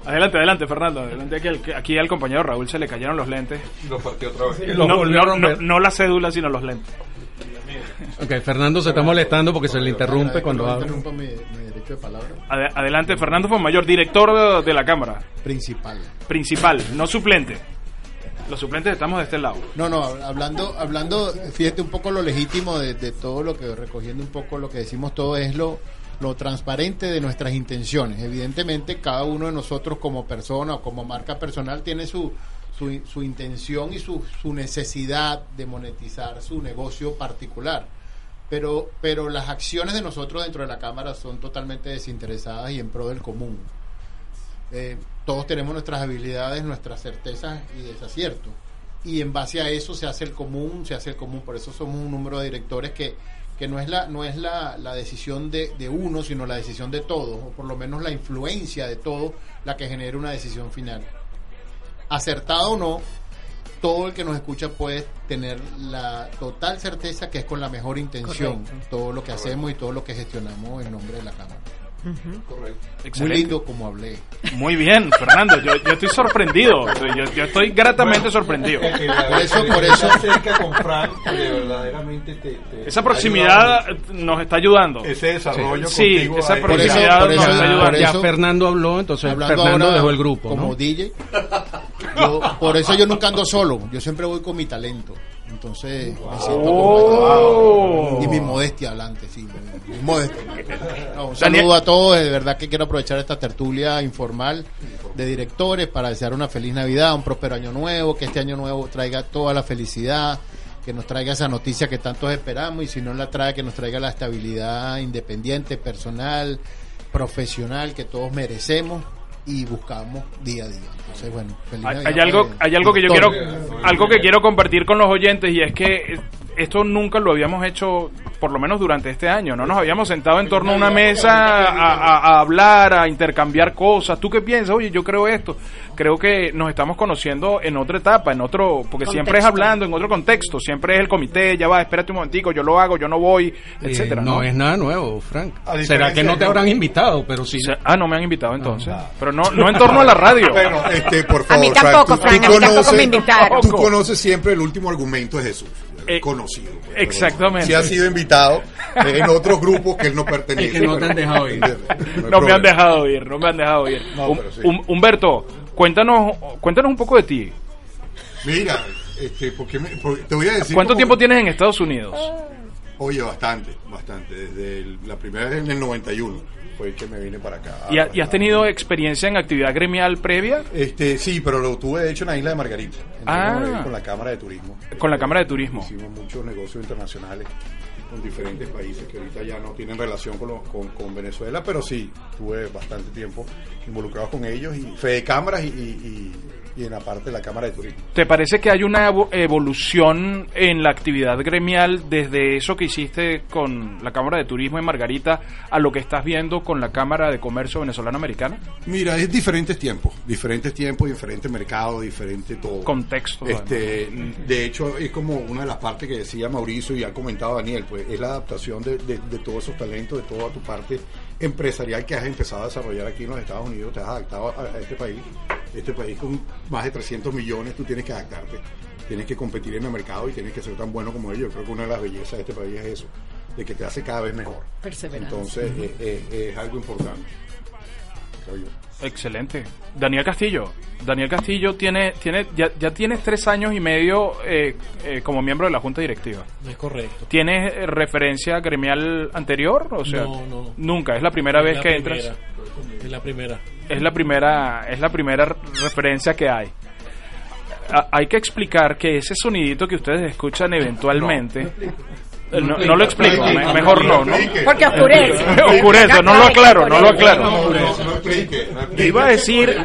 Adelante, adelante, Fernando. Adelante, aquí, al- aquí al compañero Raúl se le cayeron los lentes. Lo partió otra vez. No, no, no- no la cédula, sino los lentes. Ok, Fernando se está molestando porque se le interrumpe cuando habla. mi, mi derecho de palabra. Ade- adelante, Fernando Fonmayor, director de, de la Cámara, Principal. principal, no suplente. Los suplentes estamos de este lado. No, no, hablando, hablando, fíjate un poco lo legítimo de, de todo lo que, recogiendo un poco lo que decimos todo es lo, lo transparente de nuestras intenciones. Evidentemente, cada uno de nosotros como persona o como marca personal tiene su, su, intención y su, su necesidad de monetizar su negocio particular. Pero, pero las acciones de nosotros dentro de la Cámara son totalmente desinteresadas y en pro del común. Eh, todos tenemos nuestras habilidades, nuestras certezas y desaciertos. Y en base a eso se hace el común, se hace el común. Por eso somos un número de directores que, que no es la, no es la, la decisión de, de uno, sino la decisión de todos, o por lo menos la influencia de todos, la que genera una decisión final. Acertado o no, todo el que nos escucha puede tener la total certeza que es con la mejor intención Correcto. todo lo que hacemos y todo lo que gestionamos en nombre de la Cámara. Correcto. Muy Excelente. lindo como hablé. Muy bien, Fernando. Yo, yo estoy sorprendido. Yo, yo estoy gratamente sorprendido. Por eso, por eso. cerca con Frank, que verdaderamente te, te- Esa proximidad nos está ayudando. ese desarrollo Sí, contigo esa ahí- Por eso- proximidad nos está ayudando. Ya Fernando habló, entonces Hablando Fernando dejó el grupo, como ¿no? DJ. yo- por eso yo nunca ando solo. Yo siempre voy con mi talento. Entonces me siento acompañado. Y mi modestia adelante, sí. mi- mi modestia. No, un Daniel- saludo a todos. De verdad que quiero aprovechar esta tertulia informal de directores para desear una feliz Navidad, un próspero año nuevo, que este año nuevo traiga toda la felicidad, que nos traiga esa noticia que tantos esperamos y si no la trae, que nos traiga la estabilidad independiente, personal, profesional que todos merecemos y buscamos día a día. Entonces, bueno, feliz Hay, hay algo, pues, hay algo que yo quiero, algo que quiero compartir con los oyentes y es que eh, esto nunca lo habíamos hecho, por lo menos durante este año. No nos habíamos sentado en torno a una mesa a, a- a hablar, a intercambiar cosas. ¿Tú qué piensas? Oye, yo creo esto. Creo que nos estamos conociendo en otra etapa, en otro, porque siempre es hablando en otro contexto. Siempre es el comité, ya va, espérate un momentico, yo lo hago, yo no voy, Eh, etcétera. no, ¿no? es nada nuevo, Frank. A ¿Será que no te habrán invitado? Pero sí. O sea, ah, no me han invitado entonces. Pero no, no en torno a la radio. Bueno, este, por A favor, mí tampoco, Frank, a mí tampoco me invitaron. Tú conoces siempre el último argumento de Jesús. Eh, conocido. pues, exactamente. Si ha sido invitado eh, en otros grupos que él no pertenece. Que no te han dejado ir. No me han dejado ir, no me han dejado ir. No, Hum- pero sí. Hum- Humberto, cuéntanos, cuéntanos un poco de ti. Mira, este, porque me- porque te voy a decir. ¿Cuánto tiempo tienes en Estados Unidos? Oye, bastante, bastante. Desde el- la primera vez en el 91 fue que me vine para acá. ¿Y, ha- y has tenido experiencia en actividad gremial previa Este, sí, pero lo tuve de hecho en la isla de Margarita. En Ah. Margarita, Con la Cámara de Turismo. con la Cámara de Turismo? Hicimos muchos negocios internacionales con diferentes países que ahorita ya no tienen relación con, lo- con, con Venezuela, pero sí, tuve bastante tiempo involucrado con ellos y fe de cámaras y, y- y- y en la parte de la Cámara de Turismo. ¿Te parece que hay una evo- evolución en la actividad gremial desde eso que hiciste con la Cámara de Turismo en Margarita a lo que estás viendo con la Cámara de Comercio Venezolano-Americana? Mira, es diferentes tiempos, diferentes tiempos, diferente mercado, diferente todo. Contexto. Este, de hecho, es como una de las partes que decía Mauricio y ha comentado Daniel, pues es la adaptación de, de- de todos esos talentos, de toda tu parte empresarial que has empezado a desarrollar aquí en los Estados Unidos, te has adaptado a, a este país, este país con más de 300 millones, tú tienes que adaptarte, tienes que competir en el mercado y tienes que ser tan bueno como ellos. Yo creo que una de las bellezas de este país es eso. de que te hace cada vez mejor. Entonces, es algo importante. Creo yo. Excelente. Daniel Castillo. Daniel Castillo tiene, tiene, ya, ya tienes tres años y medio eh, eh, como miembro de la Junta Directiva. Es correcto. ¿Tienes eh, referencia gremial anterior? O sea, No, no. nunca. Es la primera vez la que primera, entras. Es la primera. Es la primera, es la primera referencia que hay. A- hay que explicar que ese sonidito que ustedes escuchan eventualmente. No, no lo explico, me- mejor no, ¿no? Porque oscurece. Oscurece, no lo aclaro, no lo aclaro. No, no, no explique, no Yo iba a decir,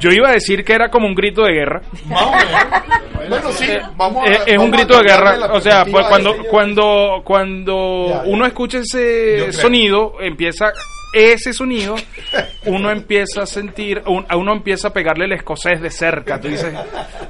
yo iba a decir que era como un grito de guerra. Bueno, sí, vamos a- es, es un grito de guerra. O sea, pues cuando cuando cuando uno escucha ese sonido, empieza ese sonido, uno empieza a sentir, un- a uno empieza a pegarle el escocés de cerca. Tú dices,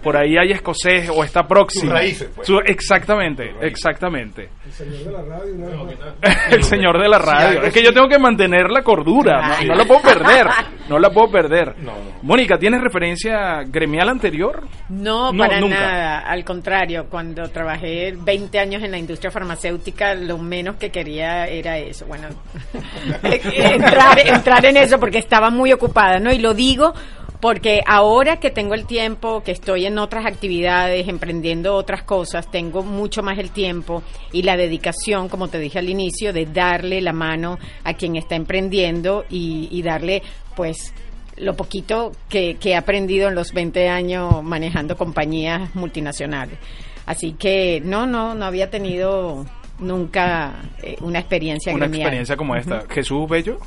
por ahí hay escocés o está próximo. Sus raíces, pues. Su- exactamente, exactamente. El señor de la radio. El señor de la radio. es que yo tengo que mantener la cordura. No, no la puedo perder. No la puedo perder. Mónica, ¿tienes referencia gremial anterior? No, No, para nunca. nada. Al contrario, cuando trabajé 20 años en la industria farmacéutica, lo menos que quería era eso. Bueno, entrar, entrar en eso porque estaba muy ocupada, ¿no? Y lo digo porque ahora que tengo el tiempo, que estoy en otras actividades, emprendiendo otras cosas, tengo mucho más el tiempo y la dedicación, como te dije al inicio, de darle la mano a quien está emprendiendo y, y darle, pues, lo poquito que, que he aprendido en los 20 años manejando compañías multinacionales. Así que no, no, no había tenido nunca eh, una experiencia Una gremial. experiencia como esta. Jesús Bello.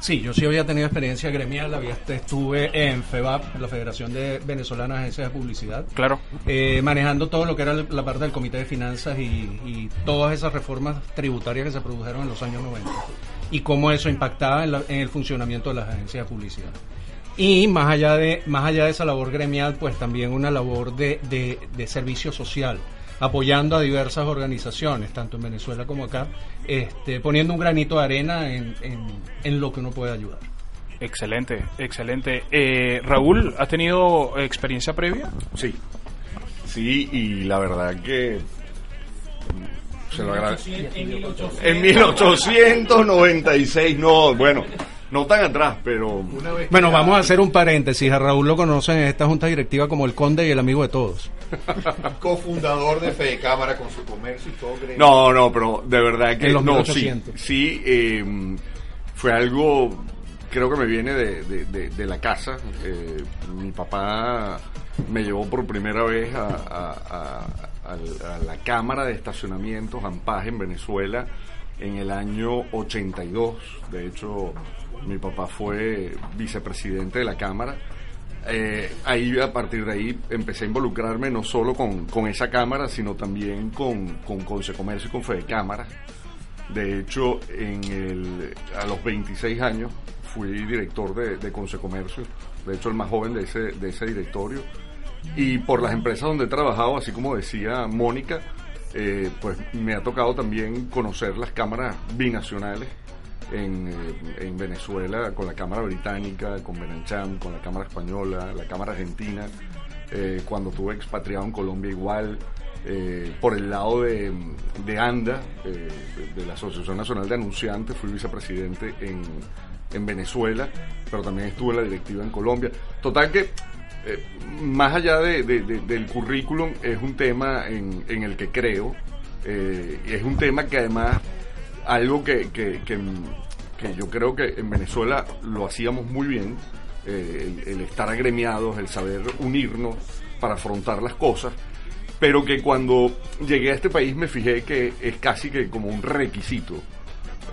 Sí, yo sí había tenido experiencia gremial, había, estuve en FEBAP, en la Federación de Venezolanas de Agencias de Publicidad, Claro. eh, manejando todo lo que era la parte del Comité de Finanzas y, y todas esas reformas tributarias que se produjeron en los años 90 y cómo eso impactaba en, la- en el funcionamiento de las agencias de publicidad. Y más allá de, más allá de esa labor gremial, pues también una labor de, de- de servicio social, apoyando a diversas organizaciones, tanto en Venezuela como acá, este, poniendo un granito de arena en, en- en lo que uno puede ayudar. Excelente, excelente. Eh, Raúl, ¿has tenido experiencia previa? Sí. Sí, y la verdad que se lo agradezco. En 1896, no, bueno, no tan atrás, pero Bueno, vamos a hacer un paréntesis. A Raúl lo conocen en esta junta directiva como el conde y el amigo de todos. cofundador de Fede Cámara con su comercio y todo. gremio. no, no, pero de verdad que En los no, sí, 1800. sí, eh, fue algo, creo que me viene de, de- de- de la casa. Eh, mi papá me llevó por primera vez a, a- a- a- a la cámara de estacionamientos Ampaj en Venezuela en el año 82. De hecho, mi papá fue vicepresidente de la cámara. Eh, ahí a partir de ahí empecé a involucrarme no solo con, con esa cámara, sino también con, con Conce Comercio y con Fede Cámara. De hecho, a los 26 años fui director de, de Comercio, de hecho el más joven de ese, de ese directorio. Y por las empresas donde he trabajado, así como decía Mónica, eh, pues me ha tocado también conocer las cámaras binacionales en, eh, en Venezuela, con la Cámara Británica, con Benancham, con la Cámara Española, la Cámara Argentina, eh, cuando estuve expatriado en Colombia igual, eh, por el lado de, de ANDA, de, la Asociación Nacional de Anunciantes, fui vicepresidente en, en Venezuela, pero también estuve en la directiva en Colombia. Total que, más allá de- de- de- del currículum, es un tema en, en el que creo, eh, es un tema que además algo que, que, que, yo creo que en Venezuela lo hacíamos muy bien, eh, el, el estar agremiados, el saber unirnos para afrontar las cosas, pero que cuando llegué a este país me fijé que es casi que como un requisito.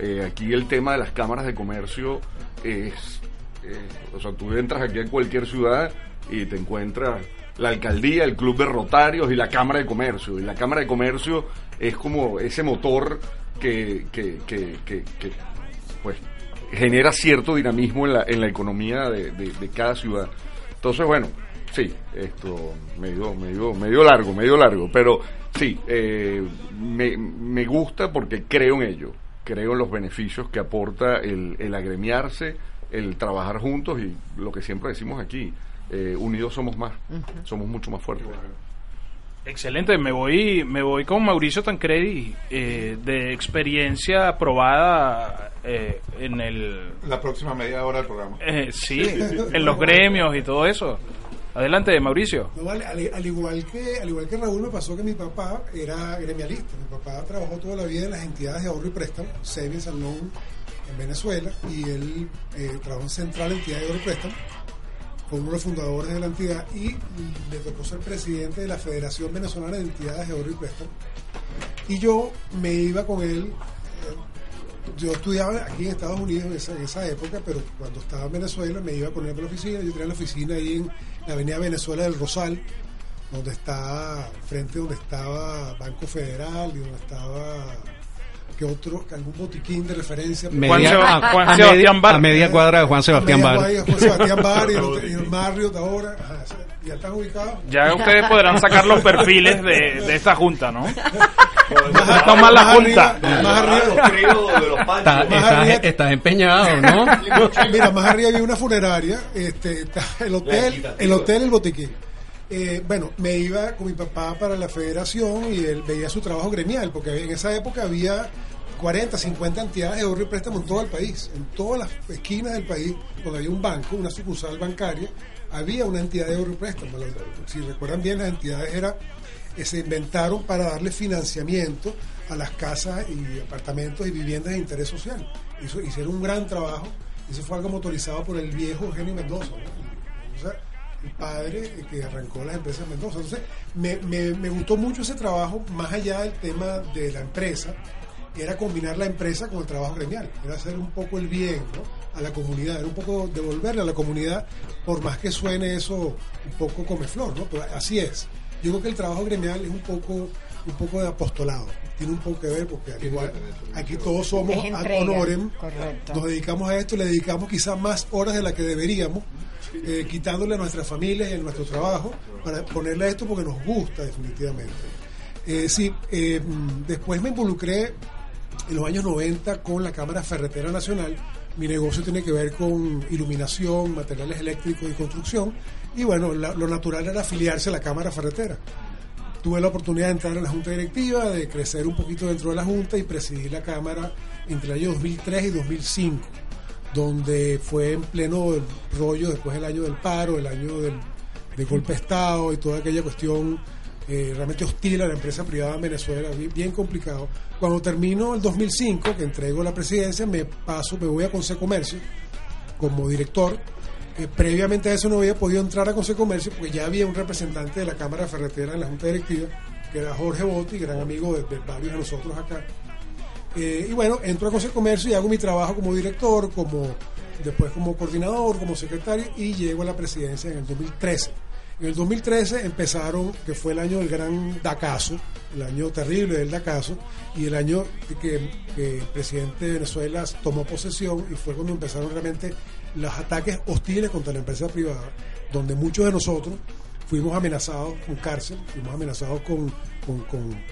Eh, aquí el tema de las cámaras de comercio es, eh, o sea, tú entras aquí a cualquier ciudad y te encuentras la alcaldía, el club de rotarios y la cámara de comercio. Y la cámara de comercio es como ese motor que, que, que, que- que, pues genera cierto dinamismo en la, en la economía de, de- de cada ciudad. Entonces, bueno, sí, esto medio, medio, medio largo, medio largo, pero sí, eh, me, me gusta porque creo en ello, creo en los beneficios que aporta el, el agremiarse, el trabajar juntos y lo que siempre decimos aquí, eh, unidos somos más, somos mucho más fuertes. Excelente, me voy, me voy con Mauricio Tancredi, eh, de experiencia probada eh, en el... La próxima media hora del programa. eh, sí, en los gremios y todo eso. Adelante, Mauricio. No, al, al- al igual que, al igual que Raúl, me pasó que mi papá era gremialista. Mi papá trabajó toda la vida en las entidades de ahorro y préstamo, Savings and Loan en Venezuela, y él eh, trabajó en Central Entidad de Ahorro y Préstamo. Fue uno de los fundadores de la entidad y le tocó ser presidente de la Federación Venezolana de Entidades de Ahorro y Préstamo. Y yo me iba con él. eh, Yo estudiaba aquí en Estados Unidos en esa, en esa época, pero cuando estaba en Venezuela me iba con él a la oficina. Yo tenía la oficina ahí en la avenida Venezuela del Rosal, donde está, frente donde estaba Banco Federal y donde estaba que otro, que algún botiquín de referencia. Media- Seba- a- Juan a Sebastián media- Bar. a media cuadra de Juan Sebastián Bar. guay, Juan Sebastián Bar y el, y el Marriott ahora. Ajá, ya están ubicados. Ya ustedes podrán sacar los perfiles de, de esta junta, ¿no? Más, Toma más la arriba, junta. más arriba. Está- Más estás, arriba- estás empeñado, ¿no? Mira, más arriba había una funeraria, este, está el hotel, el hotel, el botiquín. Eh, bueno, me iba con mi papá para la federación y él veía su trabajo gremial, porque en esa época había 40, 50 entidades de ahorro y préstamo en todo el país, en todas las esquinas del país, donde había un banco, una sucursal bancaria, había una entidad de ahorro y préstamo. Si recuerdan bien, las entidades eh, se inventaron para darle financiamiento a las casas y apartamentos y viviendas de interés social. Hizo- hicieron un gran trabajo. Eso fue algo motorizado por el viejo Eugenio Mendoza. O sea, padre eh, que arrancó las empresas Mendoza. Entonces, me, me- me gustó mucho ese trabajo, más allá del tema de la empresa, era combinar la empresa con el trabajo gremial, era hacer un poco el bien ¿no? a la comunidad, era un poco devolverle a la comunidad, por más que suene eso un poco come flor, ¿no? Pero así es. Yo creo que el trabajo gremial es un poco, un poco de apostolado, tiene un poco que ver porque al igual, aquí todos somos ad honorem, correcto. nos dedicamos a esto, le dedicamos quizás más horas de las que deberíamos, eh, quitándole a nuestras familias y a nuestro trabajo para ponerle a esto porque nos gusta definitivamente. Eh, sí, eh, después me involucré en los años 90 con la Cámara Ferretera Nacional. Mi negocio tiene que ver con iluminación, materiales eléctricos y construcción. Y bueno, la- lo natural era afiliarse a la Cámara Ferretera. Tuve la oportunidad de entrar en la Junta Directiva, de crecer un poquito dentro de la Junta y presidir la Cámara entre el año 2003 y 2005, donde fue en pleno rollo después del año del paro, el año del, golpe de Estado y toda aquella cuestión eh, realmente hostil a la empresa privada en Venezuela, bien, bien complicado. Cuando termino el 2005, que entrego la presidencia, me paso, me voy a Consecomercio como director. Eh, previamente a eso no había podido entrar a Consecomercio porque ya había un representante de la Cámara Ferretera en la Junta Directiva, que era Jorge Botti, gran amigo de, varios de nosotros acá. Eh, y bueno, entro a Consecomercio y hago mi trabajo como director, como después como coordinador, como secretario y llego a la presidencia en el 2013. En el 2013 empezaron, que fue el año del gran Dacaso, el año terrible del Dacaso, y el año que, que el presidente de Venezuela tomó posesión y fue cuando empezaron realmente los ataques hostiles contra la empresa privada, donde muchos de nosotros fuimos amenazados con cárcel, fuimos amenazados con, con- eh,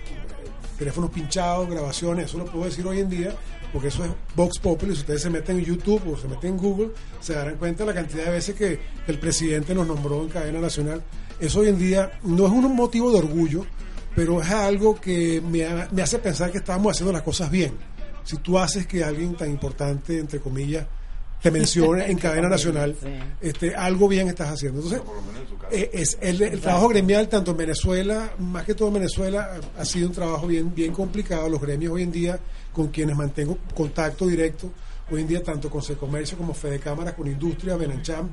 teléfonos pinchados, grabaciones, eso lo puedo decir hoy en día, porque eso es Vox Populi, si ustedes se meten en YouTube o se meten en Google, se darán cuenta de la cantidad de veces que el presidente nos nombró en cadena nacional. Eso hoy en día no es un motivo de orgullo, pero es algo que me, me hace pensar que estamos haciendo las cosas bien. Si tú haces que alguien tan importante, entre comillas, te mencione en cadena nacional, este, algo bien estás haciendo. Entonces, eh, es el, el trabajo gremial, tanto en Venezuela, más que todo en Venezuela, ha sido un trabajo bien, bien complicado. Los gremios hoy en día, con quienes mantengo contacto directo, hoy en día tanto con Secomercio como Fede Cámaras, con Industria, Benancham,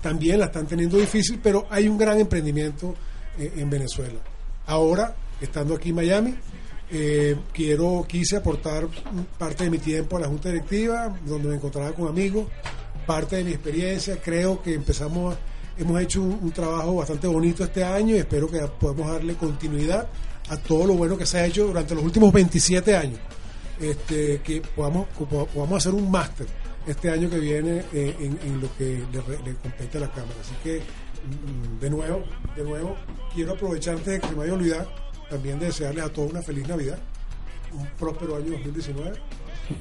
también la están teniendo difícil, pero hay un gran emprendimiento eh, en Venezuela. Ahora, estando aquí en Miami, eh, quiero, quise aportar parte de mi tiempo a la Junta Directiva, donde me encontraba con amigos, parte de mi experiencia. Creo que empezamos, hemos hecho un, trabajo bastante bonito este año y espero que podamos darle continuidad a todo lo bueno que se ha hecho durante los últimos 27 años. Este, que podamos, podamos hacer un máster este año que viene eh, en, lo que le, le compete a la Cámara. Así que, mm, de nuevo, de nuevo, quiero aprovechar antes de que se me vaya a olvidar, también de desearles a todos una feliz Navidad, un próspero año 2019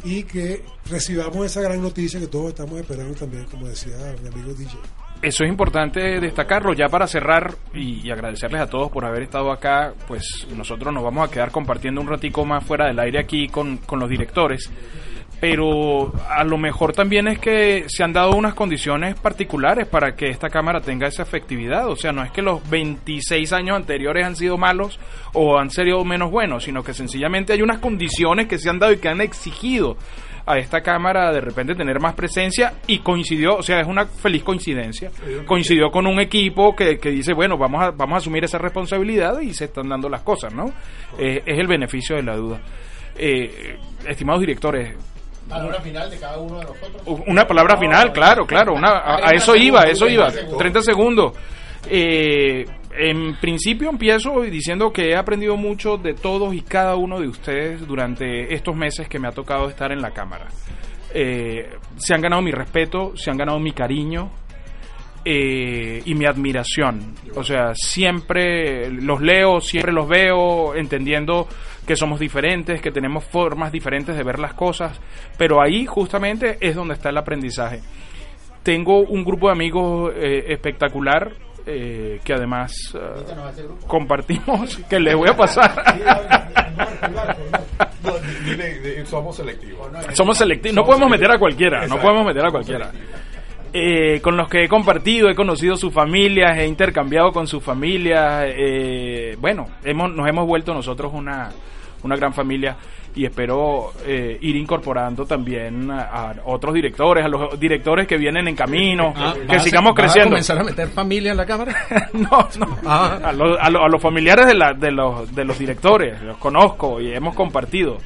y que recibamos esa gran noticia que todos estamos esperando también, como decía mi amigo DJ. Eso es importante destacarlo. Ya para cerrar y, y agradecerles a todos por haber estado acá, pues nosotros nos vamos a quedar compartiendo un ratico más fuera del aire aquí con, con los directores. Pero a lo mejor también es que se han dado unas condiciones particulares para que esta Cámara tenga esa efectividad. O sea, no es que los 26 años anteriores han sido malos o han sido menos buenos, sino que sencillamente hay unas condiciones que se han dado y que han exigido a esta cámara de repente tener más presencia y coincidió, o sea, es una feliz coincidencia. Coincidió con un equipo que, que dice, bueno, vamos a, vamos a asumir esa responsabilidad y se están dando las cosas, ¿no? Eh, es el beneficio de la duda. Eh, estimados directores, Palabra final de cada uno de nosotros. una palabra final, claro, claro, una, a, a eso iba, a eso iba, 30 segundos. Eh, en principio empiezo diciendo que he aprendido mucho de todos y cada uno de ustedes durante estos meses que me ha tocado estar en la cámara. Eh, se han ganado mi respeto, se han ganado mi cariño eh, y mi admiración. O sea, siempre los leo, siempre los veo, entendiendo que somos diferentes, que tenemos formas diferentes de ver las cosas, pero ahí justamente es donde está el aprendizaje. Tengo un grupo de amigos eh, espectacular eh, que además eh, compartimos, que les voy a pasar. Somos selectivos. Somos selectivos, no podemos meter a cualquiera, no podemos meter a cualquiera. Eh, con los que he compartido, he conocido sus familias, he intercambiado con sus familias. eh, bueno, hemos, nos hemos vuelto nosotros una, una gran familia y espero eh, ir incorporando también a, a otros directores, a los directores que vienen en camino, Ah, que ¿vas a- sigamos vas a creciendo. comenzar a meter familia en la cámara? no, no. Ah. A, los- a los- a los familiares de, la- de, los, de los directores, los conozco y hemos compartido.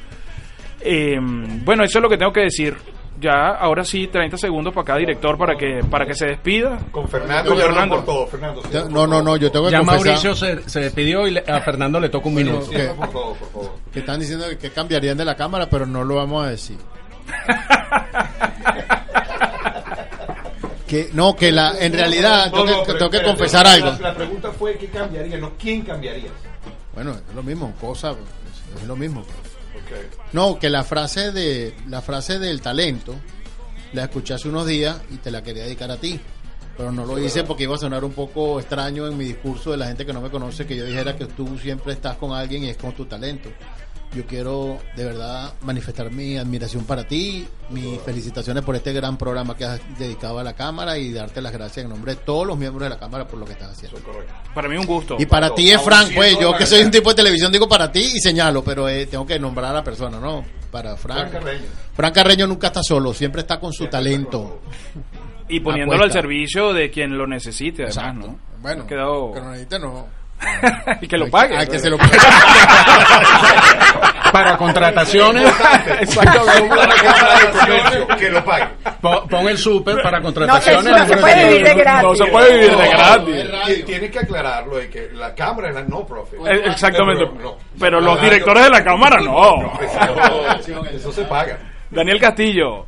Eh, bueno, eso es lo que tengo que decir. Ya, ahora sí, 30 segundos para cada director para que para que se despida. Con Fernando, Con Fernando. por todo. Fernando, sí, No, no, no, yo tengo que Ya confesar Mauricio se, se despidió y le- a Fernando le toca un minuto. que- Por favor, por favor. que están diciendo que, cambiarían de la cámara, pero no lo vamos a decir. que no, que la en realidad tengo, No, no, que, pero tengo que espérate, confesar la- algo. La, la pregunta fue ¿qué cambiaría? No, ¿quién cambiaría? Bueno, es lo mismo, cosa, es, es lo mismo. Okay. No, que la frase de la frase del talento la escuché hace unos días y te la quería dedicar a ti. Pero no lo hice porque iba a sonar un poco extraño en mi discurso de la gente que no me conoce que yo dijera que tú siempre estás con alguien y es con tu talento. Yo quiero de verdad manifestar mi admiración para ti, mis felicitaciones por este gran programa que has dedicado a la Cámara y darte las gracias en nombre de todos los miembros de la Cámara por lo que estás haciendo. Para mí un gusto. Y para ti es Frank, pues yo que soy un tipo de televisión digo para ti y señalo, pero eh, tengo que nombrar a la persona, ¿no? Para Frank. Frank Carreño. Frank Carreño nunca está solo, siempre está con su talento. Y poniéndolo al servicio de quien lo necesite, además, Exacto. ¿no? Bueno, Ha quedado... que no necesite, no. Y que lo pague. Hay que se lo pague. Para contrataciones, que lo pague. pon, pon el súper para No se, contrataciones. no se puede de- vivir de gratis. No se puede vivir de gratis. Tienes que aclararlo de que la cámara es la no profit. Eh, Exactamente. Pero los Ah, directores de la cámara no. Eso se paga. Daniel Castillo.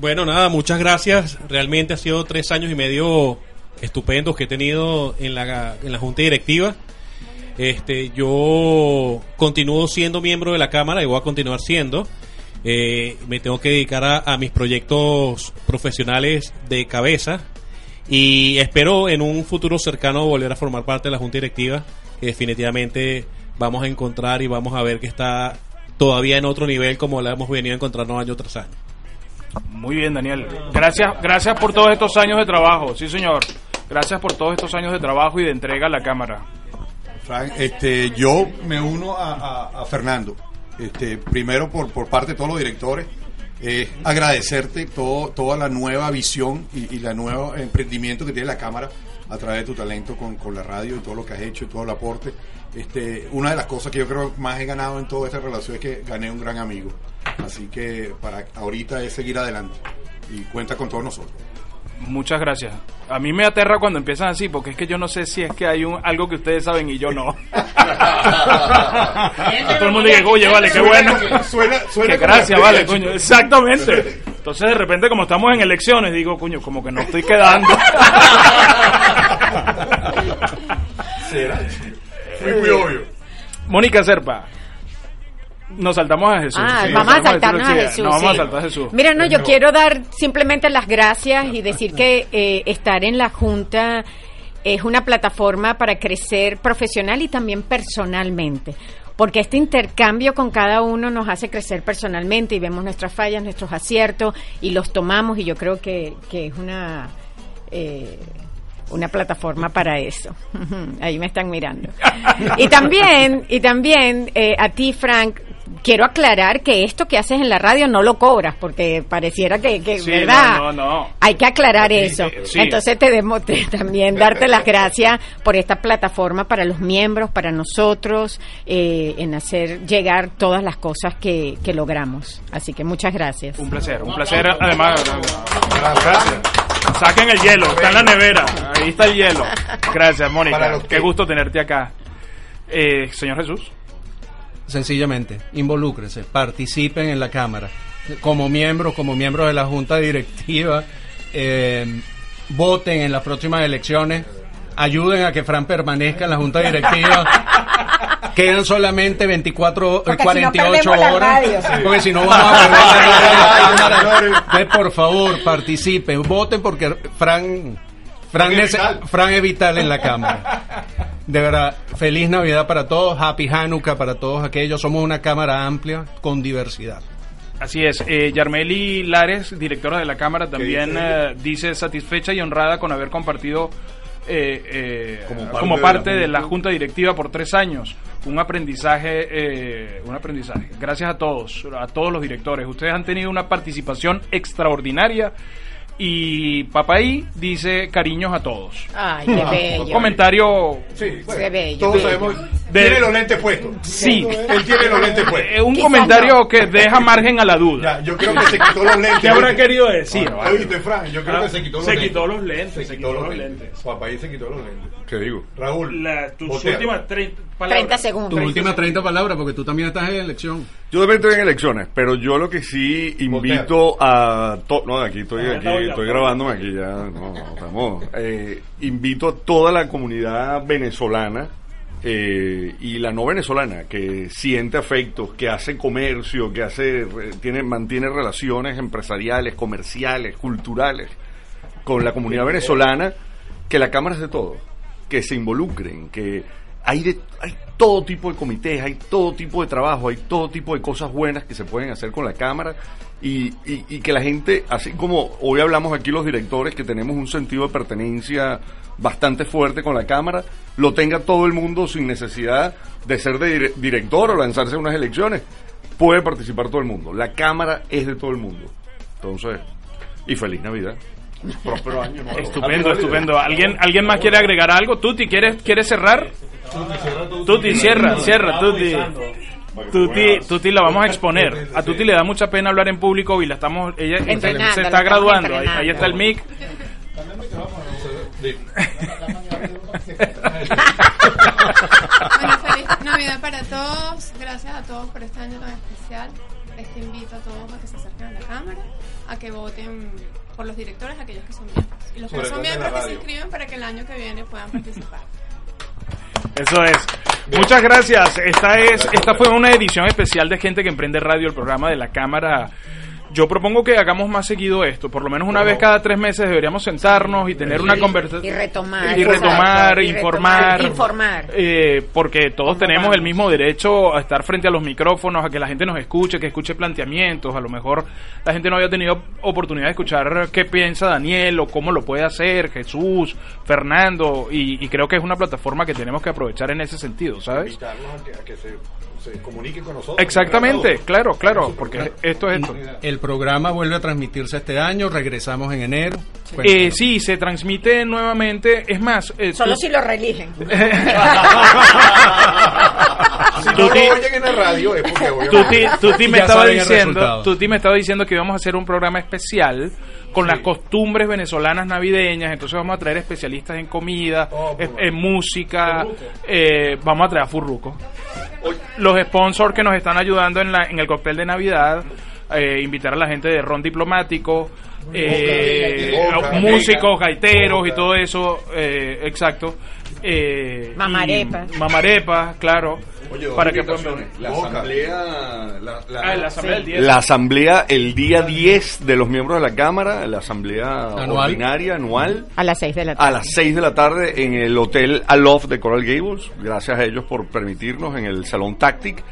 Bueno, nada, muchas gracias. Realmente ha sido tres años y medio estupendos que he tenido en la, en la junta directiva. Este, yo continúo siendo miembro de la cámara y voy a continuar siendo. Eh, me tengo que dedicar a, a mis proyectos profesionales de cabeza y espero en un futuro cercano volver a formar parte de la junta directiva que definitivamente vamos a encontrar y vamos a ver que está todavía en otro nivel como la hemos venido encontrando año tras año. Muy bien, Daniel. Gracias, gracias por todos estos años de trabajo. Sí, señor. Gracias por todos estos años de trabajo y de entrega a la cámara. Frank, este, yo me uno a, Fernando. Este, primero por, por parte de todos los directores, eh, agradecerte todo, toda la nueva visión y, y la nuevo emprendimiento que tiene la cámara a través de tu talento con, con la radio y todo lo que has hecho y todo el aporte. Este, una de las cosas que yo creo más he ganado en toda esta relación es que gané un gran amigo. Así que para ahorita es seguir adelante y cuenta con todos nosotros. Muchas gracias. A mí me aterra cuando empiezan así, porque es que yo no sé si es que hay un, algo que ustedes saben y yo no. Todo el mundo dice, oye, vale, qué bueno. Suena, suena Que gracias, vale, coño. Exactamente. Entonces, de repente, como estamos en elecciones, digo, coño, como que no estoy quedando. Será, Fui muy obvio. Mónica Serpa. Nos saltamos a Jesús. Ah, sí, vamos a saltarnos a sí, Jesús. No, vamos a sí. saltar a Jesús. Mira, no, yo quiero dar simplemente las gracias y decir que eh, estar en la Junta es una plataforma para crecer profesional y también personalmente. Porque este intercambio con cada uno nos hace crecer personalmente y vemos nuestras fallas, nuestros aciertos y los tomamos y yo creo que, que es una... eh, una plataforma para eso. Ahí me están mirando. Y también, y también eh, a ti, Frank, quiero aclarar que esto que haces en la radio no lo cobras, porque pareciera que, que Sí, ¿verdad? no, no, no. Hay que aclarar eso. sí. Entonces te demo te- también darte las gracias por esta plataforma para los miembros, para nosotros, eh, en hacer llegar todas las cosas que, que logramos. Así que muchas gracias. Un placer, un placer. Además, gracias. Saquen el hielo, está en la nevera. Ahí está el hielo. Gracias, Mónica. Qué gusto tenerte acá. Eh, señor Jesús. Sencillamente, involúcrese, participen en la Cámara. Como miembros, como miembros de la Junta Directiva, eh, voten en las próximas elecciones, ayuden a que Fran permanezca en la Junta Directiva. Quedan solamente 24, eh, Porque si no 48 perdemos la horas. Porque si no vamos a perder la Cámara. Entonces, por favor, participen, voten porque Fran, Fran, es es, vital. Fran es vital en la Cámara. De verdad, feliz Navidad para todos, Happy Hanukkah para todos aquellos. Somos una Cámara amplia con diversidad. Así es. Eh, Yarmeli Lares, directora de la Cámara, también dice eh, dice satisfecha y honrada con haber compartido eh, eh, Como como parte de la de la Junta. Junta Directiva por tres años. Un aprendizaje, eh, un aprendizaje. Gracias a todos, a todos los directores. Ustedes han tenido una participación extraordinaria. Y Papaí dice cariños a todos. Ay, qué bello. Comentario Sí, bueno, Qué bello. Todos bello. sabemos. De- Tiene los lentes puestos. Sí. Él tiene los lentes Eh, puestos. un Quizás comentario no. que deja margen a la duda. Ya, yo creo que se quitó los lentes. ¿Qué habrá querido decir? Ah, ¿Oíste, Fran? Yo creo que se quitó los Se lentes. quitó los lentes, se quitó los lentes. Papaí se quitó los lentes. ¿Qué digo? Raúl. La- tus últimas 30 palabras. 30 Tus segundos. últimas 30 palabras, porque tú también estás en elección. Yo también estoy en elecciones, pero yo lo que sí invito a... to- no, aquí estoy, aquí, estoy grabándome aquí ya, no, estamos... eh, invito a toda la comunidad venezolana eh, y la no venezolana que siente afectos, que hace comercio, que hace, tiene, mantiene relaciones empresariales, comerciales, culturales con la comunidad venezolana, que la Cámara es de todo, que se involucren, que hay, de, hay todo tipo de comités, hay todo tipo de trabajo, hay todo tipo de cosas buenas que se pueden hacer con la Cámara y, que la gente, así como hoy hablamos aquí los directores, que tenemos un sentido de pertenencia bastante fuerte con la Cámara, lo tenga todo el mundo sin necesidad de ser de dire- director o lanzarse a unas elecciones. Puede participar todo el mundo. La Cámara es de todo el mundo. Entonces, y feliz Navidad. Próspero año. nuevo. Estupendo, estupendo. ¿Alguien, ¿Alguien más quiere agregar algo? Tuti, ¿quieres, ¿quieres cerrar? Tuti, cierra, cierra, Tuti. Tuti, Tuti la vamos a exponer. A Tuti le da mucha pena hablar en público y la estamos, ella se- está graduando. Ahí, está el mic. Bueno, feliz Navidad para todos. Gracias a todos por este año tan especial. Les invito a todos a que se acerquen a la Cámara, a que voten por los directores, aquellos que son miembros. Y los que no Sobre son miembros que se radio. inscriben para que el año que viene puedan participar. Eso es. Muchas gracias. Esta es, esta fue una edición especial de Gente que Emprende Radio, el programa de la Cámara. Yo propongo que hagamos más seguido esto, por lo menos una vez cada tres meses deberíamos sentarnos y tener una Y conversación retomar. y retomar, Y informar, retomar, informar. eh, porque todos ¿Cómo tenemos vamos? el mismo derecho a estar frente a los micrófonos, a que la gente nos escuche, que escuche planteamientos. A lo mejor la gente no había tenido oportunidad de escuchar qué piensa Daniel o cómo lo puede hacer Jesús, Fernando, y, y creo que es una plataforma que tenemos que aprovechar en ese sentido, ¿sabes? A que, a que se, se comuniquen con nosotros. Exactamente, claro, claro, porque esto es esto. El programa vuelve a transmitirse este año, regresamos en enero. Eh, sí, se transmite nuevamente. Es más, eh, Solo tú- si lo religen. Si no Tuti- lo oyen en la radio es porque obviamente... Tuti, Tuti me estaba diciendo. Tuti me estaba diciendo que íbamos a hacer un programa especial con las costumbres venezolanas navideñas, entonces vamos a traer especialistas en comida, Oh, en, en música, eh, vamos a traer a Furruco. Los sponsors que nos están ayudando en, la, en el cóctel de Navidad, eh, invitar a la gente de Ron Diplomático, eh, Boca. músicos, gaiteros y todo eso, eh, exacto. Eh, Mamarepa. Mamarepa, claro. Oye, para que puedan la asamblea la, la- Ah, la asamblea del 10. La asamblea el día 10 de los miembros de la Cámara, la asamblea Anual. ordinaria anual, A las 6 de la a tarde. las 6 de la tarde en el Hotel Aloft de Coral Gables. Gracias a ellos por permitirnos en el Salón Tactic.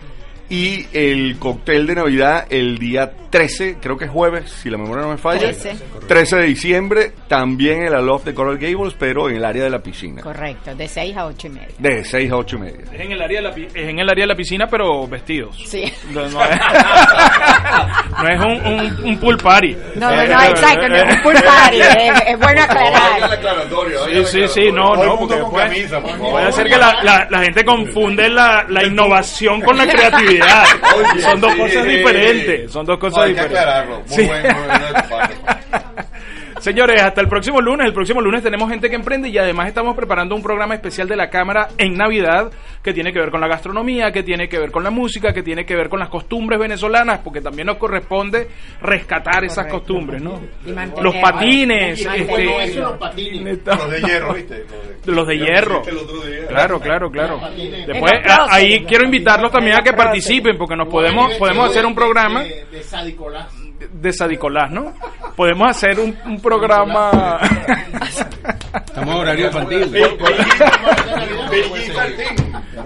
Y el cóctel de Navidad el día 13, creo que es jueves, si la memoria no me falla. 13. 13 de diciembre, también en el Aloft de Coral Gables, pero en el área de la piscina. Correcto, de 6 a 8 y media. De 6 a 8 y media. Es en el área de la, es en el área de la piscina, pero vestidos. Sí. No, no es, no es un, un, un pool party. No, no, no, exacto, no es un pool party, es, es bueno aclarar. Sí, sí, sí, no, no, porque con puede, puede ser que la, la, la gente confunde la, la innovación con la creatividad. Oye, son dos sí. cosas diferentes, son dos cosas Hay que diferentes. aclararlo. Muy Sí. bueno, muy bueno de tu parte. Señores, hasta el próximo lunes. El próximo lunes tenemos gente que emprende y además estamos preparando un programa especial de la Cámara en Navidad que tiene que ver con la gastronomía, que tiene que ver con la música, que tiene que ver con las costumbres venezolanas, porque también nos corresponde rescatar esas costumbres, ¿no? Los patines, y este, Eso, los patines. Los de hierro, ¿viste? los de hierro. Claro, claro, claro. Después, ahí quiero invitarlos también a que participen, porque nos podemos, podemos hacer un programa de, de Sadicolás. De Sadicolás, ¿no? Podemos hacer un, un programa. Estamos en horario infantil.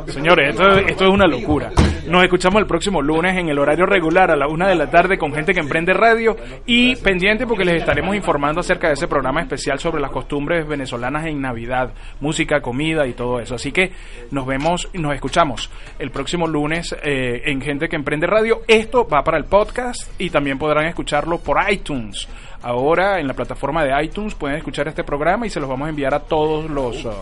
Señores, esto, esto es una locura. Nos escuchamos el próximo lunes en el horario regular a la una de la tarde con gente que emprende radio y pendiente porque les estaremos informando acerca de ese programa especial sobre las costumbres venezolanas en Navidad, música, comida y todo eso. Así que nos vemos y nos escuchamos el próximo lunes eh, en gente que emprende radio. Esto va para el podcast y también podrán escucharlo por iTunes. Ahora en la plataforma de iTunes pueden escuchar este programa y se los vamos a enviar a todos los uh,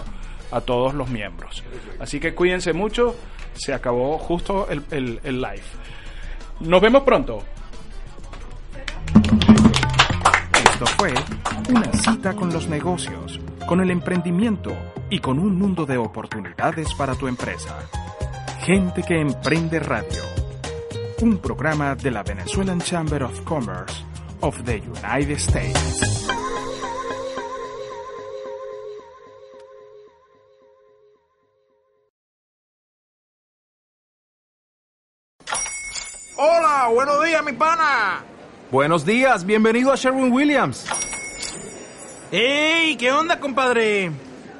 a todos los miembros. Así que cuídense mucho. Se acabó justo el, el- el live. Nos vemos pronto. Esto fue una cita con los negocios, con el emprendimiento y con un mundo de oportunidades para tu empresa. Gente que emprende radio. Un programa de la Venezuelan Chamber of Commerce of the United States. Hola, buenos días, mi pana. Buenos días, bienvenido a Sherwin Williams. ¡Ey! ¿Qué onda, compadre?